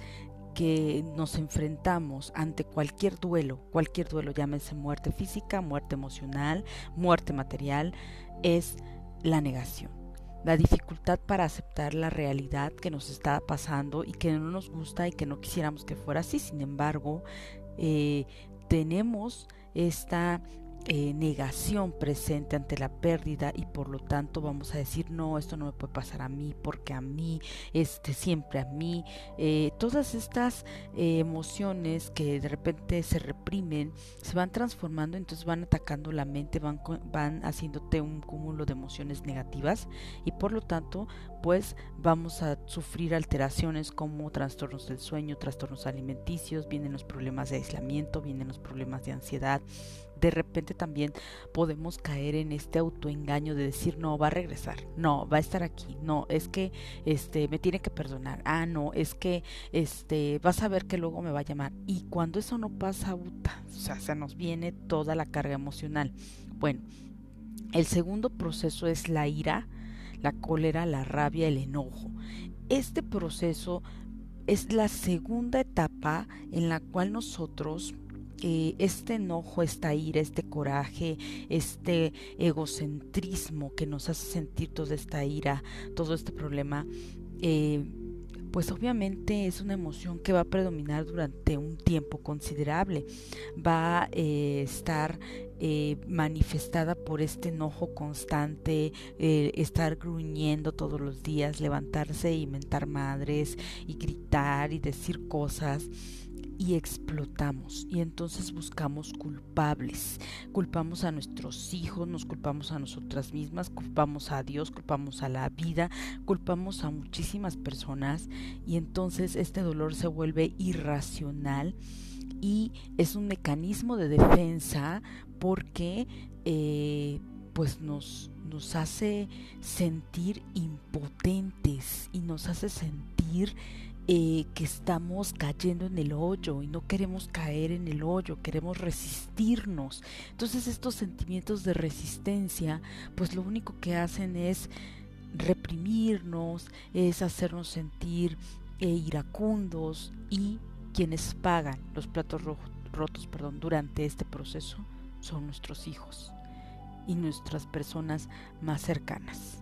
que nos enfrentamos ante cualquier duelo, cualquier duelo, llámese muerte física, muerte emocional, muerte material, es la negación la dificultad para aceptar la realidad que nos está pasando y que no nos gusta y que no quisiéramos que fuera así. Sin embargo, eh, tenemos esta eh, negación presente ante la pérdida y por lo tanto vamos a decir no esto no me puede pasar a mí porque a mí este siempre a mí eh, todas estas eh, emociones que de repente se reprimen se van transformando entonces van atacando la mente van van haciéndote un cúmulo de emociones negativas y por lo tanto pues vamos a sufrir alteraciones como trastornos del sueño trastornos alimenticios vienen los problemas de aislamiento vienen los problemas de ansiedad de repente también podemos caer en este autoengaño de decir no va a regresar, no va a estar aquí, no es que este me tiene que perdonar, ah no es que este vas a ver que luego me va a llamar y cuando eso no pasa, o sea se nos viene toda la carga emocional. Bueno, el segundo proceso es la ira, la cólera, la rabia, el enojo. Este proceso es la segunda etapa en la cual nosotros este enojo, esta ira, este coraje, este egocentrismo que nos hace sentir toda esta ira, todo este problema, eh, pues obviamente es una emoción que va a predominar durante un tiempo considerable. Va a eh, estar eh, manifestada por este enojo constante, estar gruñendo todos los días, levantarse y mentar madres y gritar y decir cosas y explotamos y entonces buscamos culpables. Culpamos a nuestros hijos, nos culpamos a nosotras mismas, culpamos a Dios, culpamos a la vida, culpamos a muchísimas personas y entonces este dolor se vuelve irracional y es un mecanismo de defensa porque eh, pues nos, nos hace sentir impotentes y nos hace sentir eh, que estamos cayendo en el hoyo y no queremos caer en el hoyo, queremos resistirnos. Entonces estos sentimientos de resistencia, pues lo único que hacen es reprimirnos, es hacernos sentir eh, iracundos y quienes pagan los platos rotos perdón, durante este proceso son nuestros hijos y nuestras personas más cercanas.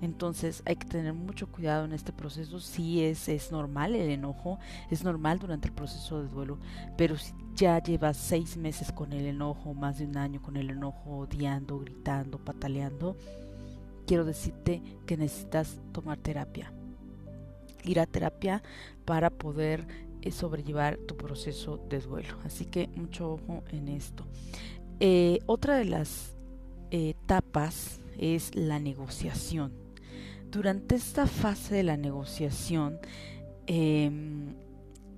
Entonces hay que tener mucho cuidado en este proceso. Sí es, es normal el enojo, es normal durante el proceso de duelo, pero si ya llevas seis meses con el enojo, más de un año con el enojo, odiando, gritando, pataleando, quiero decirte que necesitas tomar terapia. Ir a terapia para poder eh, sobrellevar tu proceso de duelo. Así que mucho ojo en esto. Eh, otra de las etapas es la negociación durante esta fase de la negociación, em,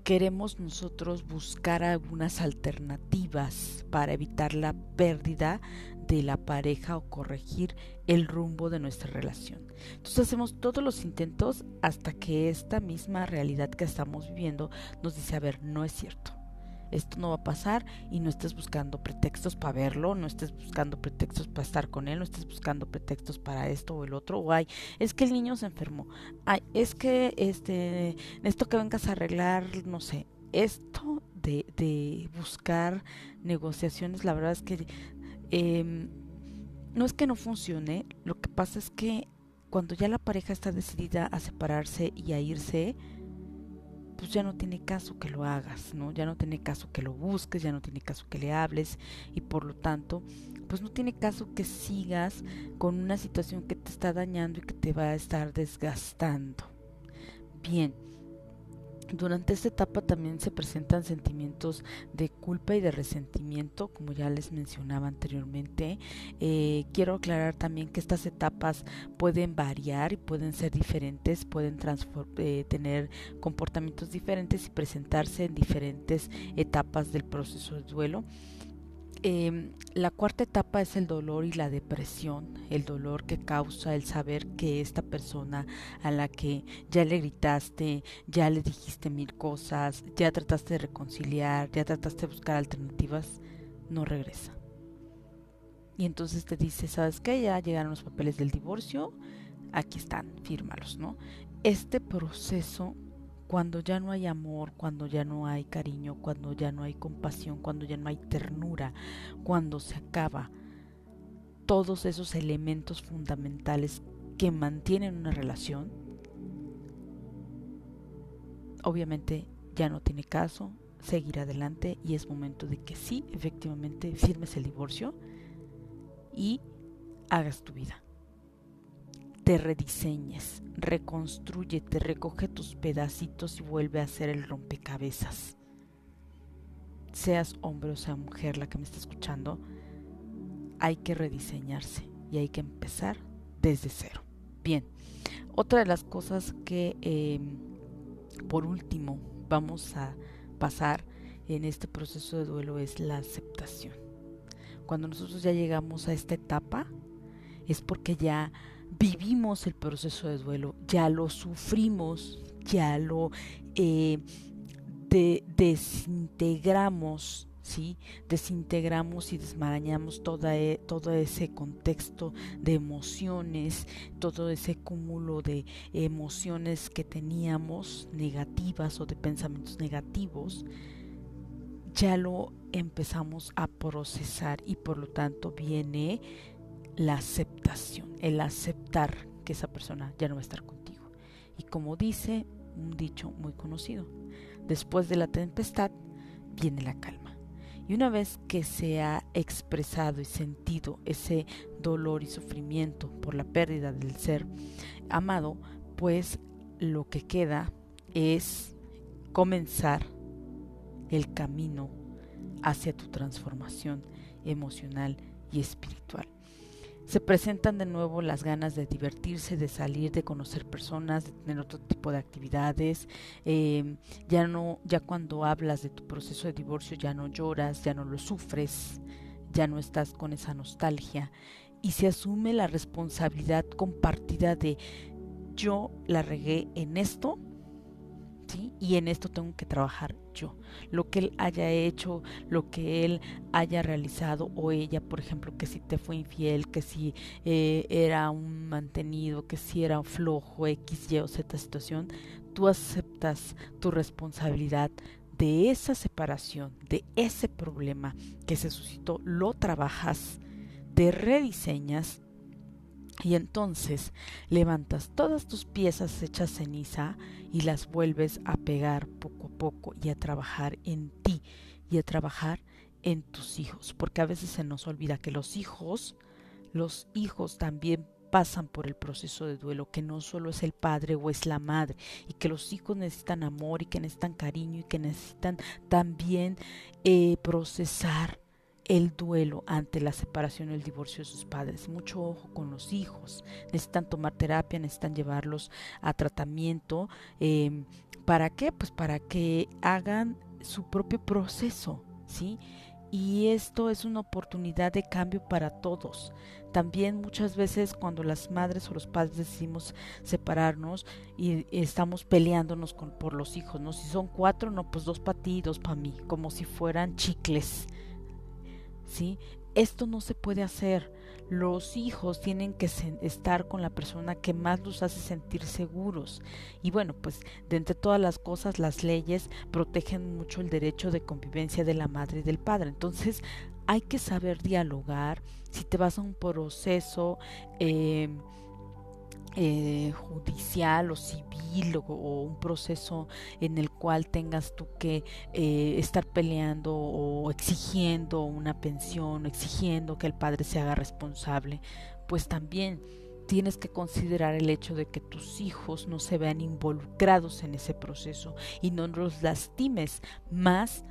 queremos nosotros buscar algunas alternativas para evitar la pérdida de la pareja o corregir el rumbo de nuestra relación. Entonces hacemos todos los intentos hasta que esta misma realidad que estamos viviendo nos dice, a ver, no es cierto esto no va a pasar y no estés buscando pretextos para verlo, no estés buscando pretextos para estar con él, no estés buscando pretextos para esto o el otro, o es que el niño se enfermó, ay, es que este, esto que vengas a arreglar, no sé, esto de, de buscar negociaciones, la verdad es que eh, no es que no funcione, lo que pasa es que cuando ya la pareja está decidida a separarse y a irse, pues ya no tiene caso que lo hagas, ¿no? Ya no tiene caso que lo busques, ya no tiene caso que le hables y por lo tanto, pues no tiene caso que sigas con una situación que te está dañando y que te va a estar desgastando. Bien, durante esta etapa también se presentan sentimientos de culpa y de resentimiento, como ya les mencionaba anteriormente. Eh, quiero aclarar también que estas etapas pueden variar y pueden ser diferentes, pueden eh, tener comportamientos diferentes y presentarse en diferentes etapas del proceso de duelo. Em, la cuarta etapa es el dolor y la depresión, el dolor que causa el saber que esta persona a la que ya le gritaste, ya le dijiste mil cosas, ya trataste de reconciliar, ya trataste de buscar alternativas, no regresa. Y entonces te dice, ¿sabes qué? Ya llegaron los papeles del divorcio, aquí están, fírmalos, ¿no? Este proceso cuando ya no hay amor, cuando ya no hay cariño, cuando ya no hay compasión, cuando ya no hay ternura, cuando se acaba todos esos elementos fundamentales que mantienen una relación, obviamente ya no tiene caso seguir adelante y es momento de que sí, efectivamente, firmes el divorcio y hagas tu vida. Te rediseñes, reconstruyete, recoge tus pedacitos y vuelve a hacer el rompecabezas. Seas hombre o sea mujer la que me está escuchando, hay que rediseñarse y hay que empezar desde cero. Bien, otra de las cosas que em, por último vamos a pasar en este proceso de duelo es la aceptación. Cuando nosotros ya llegamos a esta etapa es porque ya vivimos el proceso de duelo, ya lo sufrimos, ya lo eh, desintegramos ¿sí? Desintegramos y desmarañamos toda e, todo ese contexto de emociones, todo ese cúmulo de emociones que teníamos negativas o de pensamientos negativos, ya lo empezamos a procesar y por lo tanto viene la aceptación, el aceptar que esa persona ya no va a estar contigo. Y como dice un dicho muy conocido, después de la tempestad viene la calma. Y una vez que se ha expresado y sentido ese dolor y sufrimiento por la pérdida del ser amado, pues lo que queda es comenzar el camino hacia tu transformación emocional y espiritual se presentan de nuevo las ganas de divertirse, de salir, de conocer personas, de tener otro tipo de actividades. Em, ya no, ya cuando hablas de tu proceso de divorcio ya no lloras, ya no lo sufres, ya no estás con esa nostalgia y se asume la responsabilidad compartida de yo la regué en esto, y en esto tengo que trabajar yo. Lo que él haya hecho, lo que él haya realizado o ella, por ejemplo, que si te fue infiel, que si eh, era un mantenido, que si era flojo, X, Y o Z situación, tú aceptas tu responsabilidad de esa separación, de ese problema que se suscitó, lo trabajas, te rediseñas y entonces levantas todas tus piezas hechas ceniza y las vuelves a pegar poco a poco y a trabajar en ti y a trabajar en tus hijos. Porque a veces se nos olvida que los hijos, los hijos también pasan por el proceso de duelo, que no solo es el padre o es la madre, y que los hijos necesitan amor y que necesitan cariño y que necesitan también eh, procesar el duelo ante la separación o el divorcio de sus padres. Mucho ojo con los hijos. Necesitan tomar terapia, necesitan llevarlos a tratamiento. Em, ¿Para qué? Pues para que hagan su propio proceso, ¿sí? Y esto es una oportunidad de cambio para todos. También muchas veces cuando las madres o los padres decidimos separarnos y estamos peleándonos con, por los hijos, ¿no? Si son cuatro, no, pues dos para ti y dos para mí, como si fueran chicles. ¿Sí? Esto no se puede hacer. Los hijos tienen que estar con la persona que más los hace sentir seguros. Y bueno, pues de entre todas las cosas, las leyes protegen mucho el derecho de convivencia de la madre y del padre. Entonces hay que saber dialogar. Si te vas a un proceso... Eh, eh, judicial o civil o, un proceso en el cual tengas tú que eh, estar peleando o exigiendo una pensión, exigiendo que el padre se haga responsable, pues también tienes que considerar el hecho de que tus hijos no se vean involucrados en ese proceso y no los lastimes más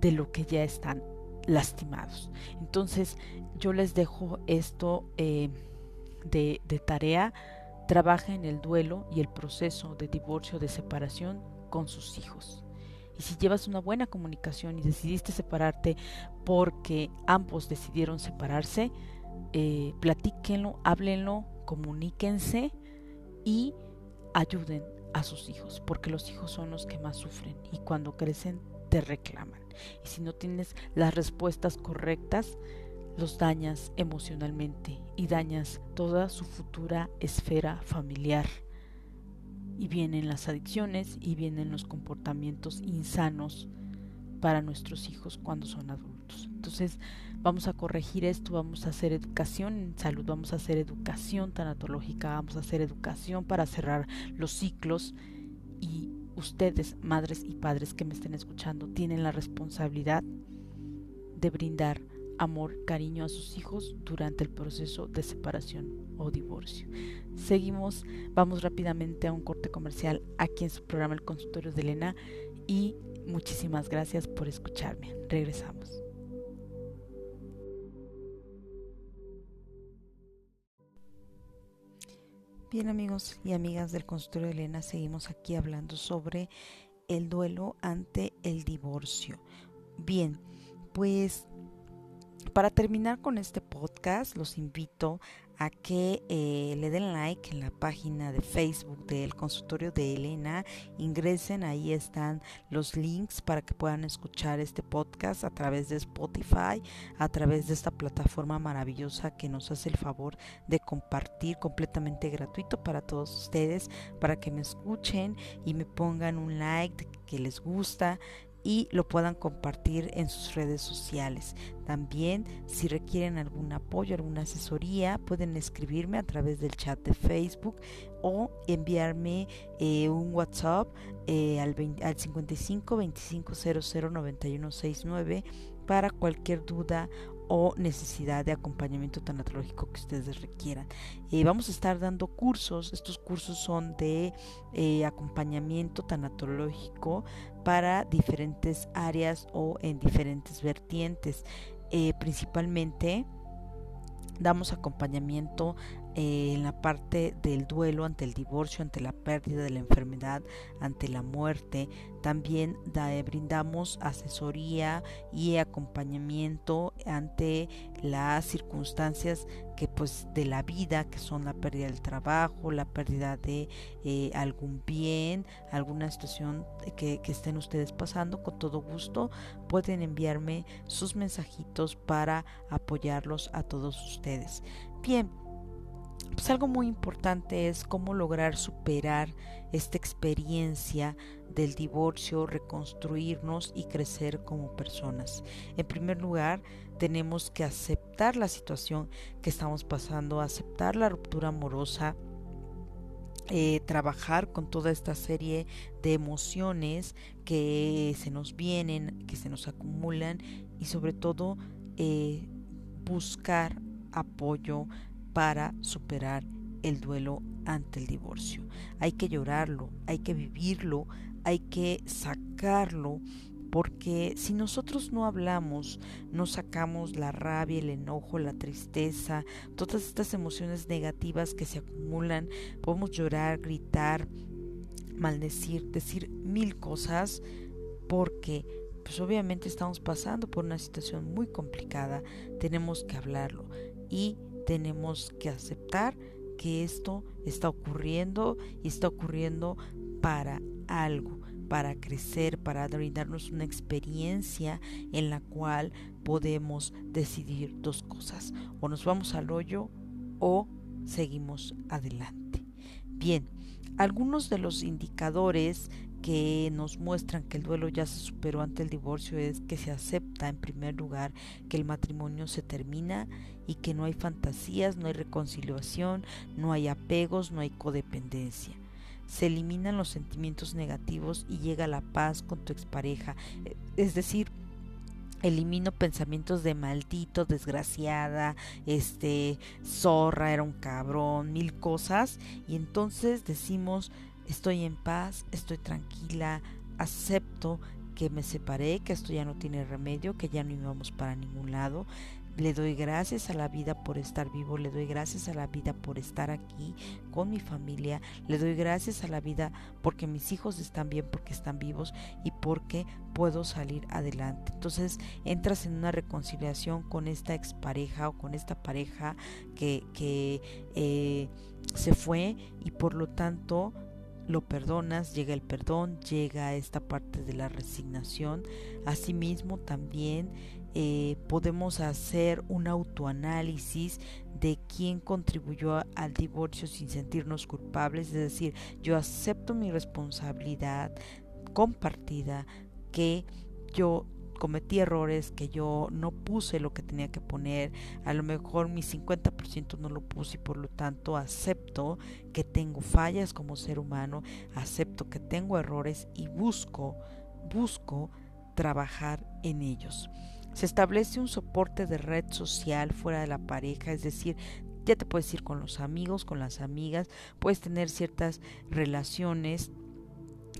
de lo que ya están lastimados. Entonces yo les dejo esto eh, de, de tarea trabaja en el duelo y el proceso de divorcio de separación con sus hijos. Y si llevas una buena comunicación y decidiste separarte porque ambos decidieron separarse, eh, platíquenlo, háblenlo, comuníquense y ayuden a sus hijos, porque los hijos son los que más sufren y cuando crecen te reclaman. Y si no tienes las respuestas correctas, los dañas emocionalmente y dañas toda su futura esfera familiar. Y vienen las adicciones y vienen los comportamientos insanos para nuestros hijos cuando son adultos. Entonces vamos a corregir esto, vamos a hacer educación en salud, vamos a hacer educación tanatológica, vamos a hacer educación para cerrar los ciclos y ustedes, madres y padres que me estén escuchando, tienen la responsabilidad de brindar amor, cariño a sus hijos durante el proceso de separación o divorcio. Seguimos, vamos rápidamente a un corte comercial aquí en su programa El Consultorio de Elena y muchísimas gracias por escucharme. Regresamos. Bien amigos y amigas del consultorio de Elena, seguimos aquí hablando sobre el duelo ante el divorcio. Bien, pues para terminar con este podcast, los invito a que eh, le den like en la página de Facebook del consultorio de Elena. Ingresen, ahí están los links para que puedan escuchar este podcast a través de Spotify, a través de esta plataforma maravillosa que nos hace el favor de compartir completamente gratuito para todos ustedes, para que me escuchen y me pongan un like que les gusta y lo puedan compartir en sus redes sociales. También, si requieren algún apoyo, alguna asesoría, pueden escribirme a través del chat de Facebook o enviarme eh, un WhatsApp eh, al, al 55 25 00 91 69 para cualquier duda o necesidad de acompañamiento tanatológico que ustedes requieran. Eh, vamos a estar dando cursos, estos cursos son de eh, acompañamiento tanatológico para diferentes áreas o en diferentes vertientes. Eh, principalmente damos acompañamiento eh, en la parte del duelo ante el divorcio, ante la pérdida de la enfermedad, ante la muerte. También eh, brindamos asesoría y acompañamiento ante las circunstancias que pues de la vida, que son la pérdida del trabajo, la pérdida de eh, algún bien, alguna situación que, que estén ustedes pasando, con todo gusto pueden enviarme sus mensajitos para apoyarlos a todos ustedes. Bien, pues algo muy importante es cómo lograr superar esta experiencia del divorcio, reconstruirnos y crecer como personas. En primer lugar, tenemos que aceptar la situación que estamos pasando, aceptar la ruptura amorosa, eh, trabajar con toda esta serie de emociones que se nos vienen, que se nos acumulan y sobre todo eh, buscar apoyo, para superar el duelo ante el divorcio. Hay que llorarlo, hay que vivirlo, hay que sacarlo, porque si nosotros no hablamos, no sacamos la rabia, el enojo, la tristeza, todas estas emociones negativas que se acumulan, podemos llorar, gritar, maldecir, decir mil cosas, porque pues obviamente estamos pasando por una situación muy complicada, tenemos que hablarlo y tenemos que aceptar que esto está ocurriendo y está ocurriendo para algo, para crecer, para brindarnos una experiencia en la cual podemos decidir dos cosas, o nos vamos al hoyo o seguimos adelante. Bien, algunos de los indicadores que nos muestran que el duelo ya se superó ante el divorcio es que se acepta en primer lugar que el matrimonio se termina y que no hay fantasías, no hay reconciliación, no hay apegos, no hay codependencia. Se eliminan los sentimientos negativos y llega la paz con tu expareja. Eh, es decir, elimino pensamientos de maldito, desgraciada, este, zorra, era un cabrón, mil cosas. Y entonces decimos, estoy en paz, estoy tranquila, acepto que me separé, que esto ya no tiene remedio, que ya no íbamos para ningún lado. Le doy gracias a la vida por estar vivo, le doy gracias a la vida por estar aquí con mi familia, le doy gracias a la vida porque mis hijos están bien, porque están vivos y porque puedo salir adelante. Entonces entras en una reconciliación con esta expareja o con esta pareja que, que eh, se fue y por lo tanto lo perdonas, llega el perdón, llega esta parte de la resignación. Asimismo también eh, podemos hacer un autoanálisis de quién contribuyó al divorcio sin sentirnos culpables, es decir, yo acepto mi responsabilidad compartida que yo cometí errores, que yo no puse lo que tenía que poner, a lo mejor mi 50% no lo puse y por lo tanto acepto que tengo fallas como ser humano, acepto que tengo errores y busco, busco trabajar en ellos. Se establece un soporte de red social fuera de la pareja, es decir, ya te puedes ir con los amigos, con las amigas, puedes tener ciertas relaciones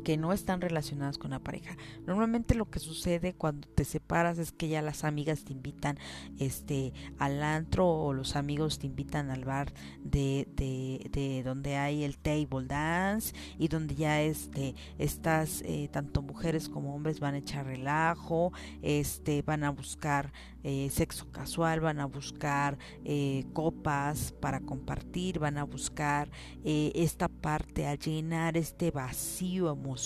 que no están relacionadas con la pareja. Normalmente lo que sucede cuando te separas es que ya las amigas te invitan este al antro o los amigos te invitan al bar de, de, de donde hay el table dance y donde ya este estas eh, tanto mujeres como hombres van a echar relajo, este van a buscar eh, sexo casual, van a buscar eh, copas para compartir, van a buscar esta parte a llenar este vacío emocional,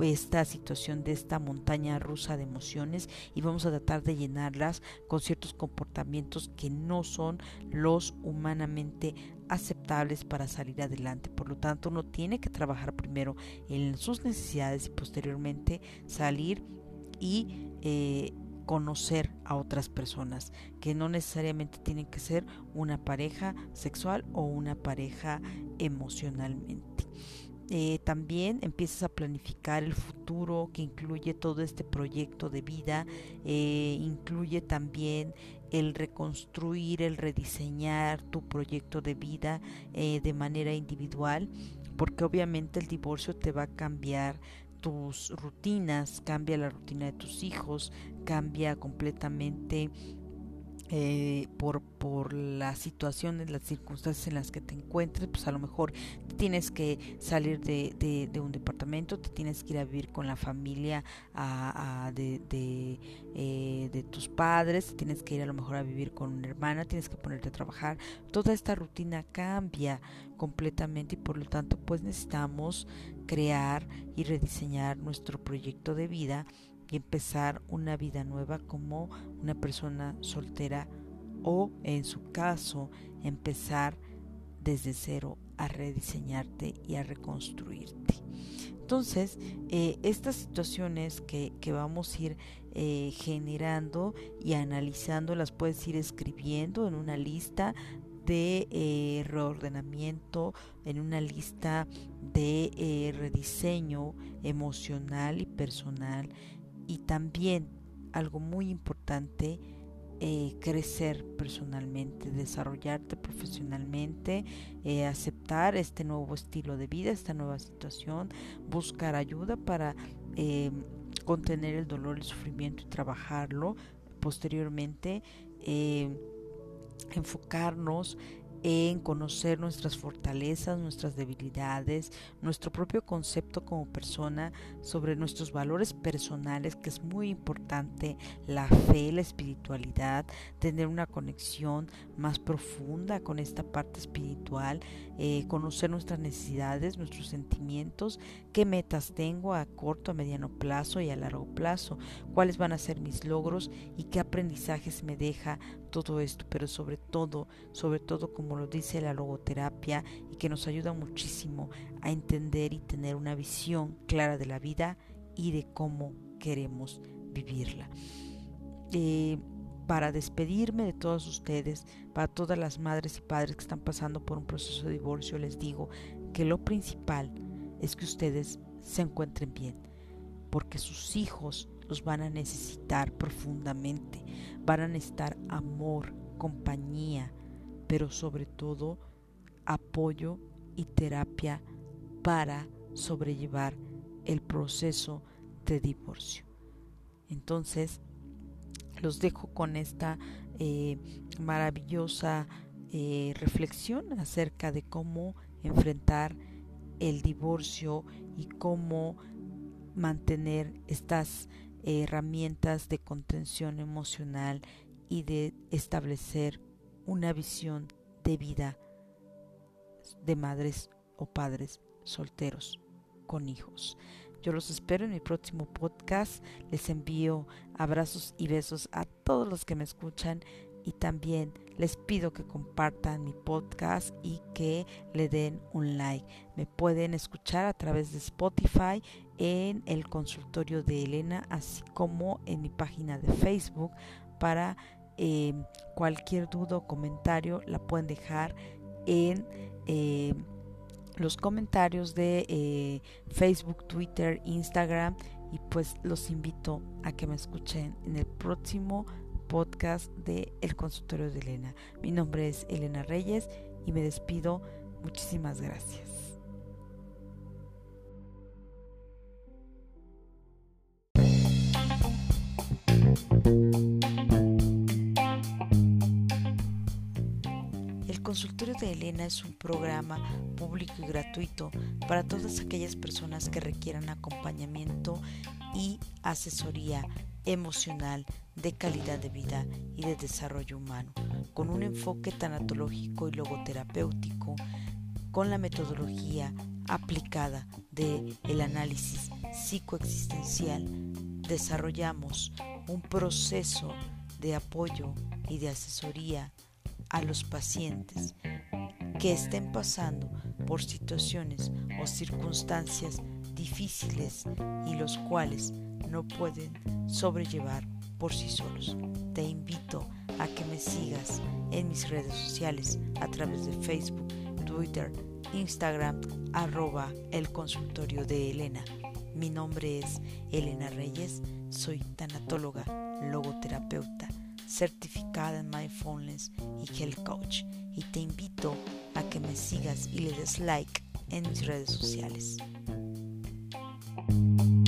esta situación de esta montaña rusa de emociones y vamos a tratar de llenarlas con ciertos comportamientos que no son los humanamente aceptables para salir adelante. Por lo tanto, uno tiene que trabajar primero en sus necesidades y posteriormente salir y eh, conocer a otras personas, que no necesariamente tienen que ser una pareja sexual o una pareja emocionalmente. Eh, también empiezas a planificar el futuro que incluye todo este proyecto de vida, eh, incluye también el reconstruir, el rediseñar tu proyecto de vida eh, de manera individual, porque obviamente el divorcio te va a cambiar tus rutinas, cambia la rutina de tus hijos, cambia completamente eh, por, por las situaciones, las circunstancias en las que te encuentres, pues a lo mejor tienes que salir de, de, un departamento, te tienes que ir a vivir con la familia a, de, eh, de, tus padres, tienes que ir a lo mejor a vivir con una hermana, tienes que ponerte a trabajar. Toda esta rutina cambia completamente y por lo tanto pues necesitamos crear y rediseñar nuestro proyecto de vida empezar una vida nueva como una persona soltera o en su caso empezar desde cero a rediseñarte y a reconstruirte. Entonces, eh, estas situaciones que, que, vamos a ir eh, generando y analizando las puedes ir escribiendo en una lista de eh, reordenamiento, en una lista de rediseño emocional y personal y también algo muy importante, eh, crecer personalmente, desarrollarte profesionalmente, eh, aceptar este nuevo estilo de vida, esta nueva situación, buscar ayuda para eh, contener el dolor, el sufrimiento y trabajarlo posteriormente, enfocarnos en conocer nuestras fortalezas, nuestras debilidades, nuestro propio concepto como persona, sobre nuestros valores personales, que es muy importante, la fe, la espiritualidad, tener una conexión más profunda con esta parte espiritual, eh, conocer nuestras necesidades, nuestros sentimientos, qué metas tengo a corto, a mediano plazo y a largo plazo, cuáles van a ser mis logros y qué aprendizajes me deja todo esto, pero sobre todo, sobre todo como lo dice la logoterapia y que nos ayuda muchísimo a entender y tener una visión clara de la vida y de cómo queremos vivirla. Eh, para despedirme de todos ustedes, para todas las madres y padres que están pasando por un proceso de divorcio, les digo que lo principal es que ustedes se encuentren bien, porque sus hijos los van a necesitar profundamente, van a necesitar amor, compañía, pero sobre todo apoyo y terapia para sobrellevar el proceso de divorcio. Entonces, los dejo con esta eh, maravillosa eh, reflexión acerca de cómo enfrentar el divorcio y cómo mantener estas herramientas de contención emocional y de establecer una visión de vida de madres o padres solteros con hijos. Yo los espero en mi próximo podcast. Les envío abrazos y besos a todos los que me escuchan y también les pido que compartan mi podcast y que le den un like. Me pueden escuchar a través de Spotify en el consultorio de Elena, así como en mi página de Facebook. Para eh, cualquier duda o comentario la pueden dejar en eh, los comentarios de eh, Facebook, Twitter, Instagram y pues los invito a que me escuchen en el próximo podcast de El Consultorio de Elena. Mi nombre es Elena Reyes y me despido. Muchísimas gracias. El Consultorio de Elena es un programa público y gratuito para todas aquellas personas que requieran acompañamiento y asesoría emocional, de calidad de vida y de desarrollo humano, con un enfoque tanatológico y logoterapéutico, con la metodología aplicada de el análisis psicoexistencial, desarrollamos un proceso de apoyo y de asesoría a los pacientes que estén pasando por situaciones o circunstancias difíciles y los cuales no pueden sobrellevar por sí solos. Te invito a que me sigas en mis redes sociales a través de Facebook, Twitter, Instagram, arroba el consultorio de Elena. Mi nombre es Elena Reyes, soy tanatóloga, logoterapeuta, certificada en Mindfulness y Health Coach y te invito a que me sigas y le des like en mis redes sociales. you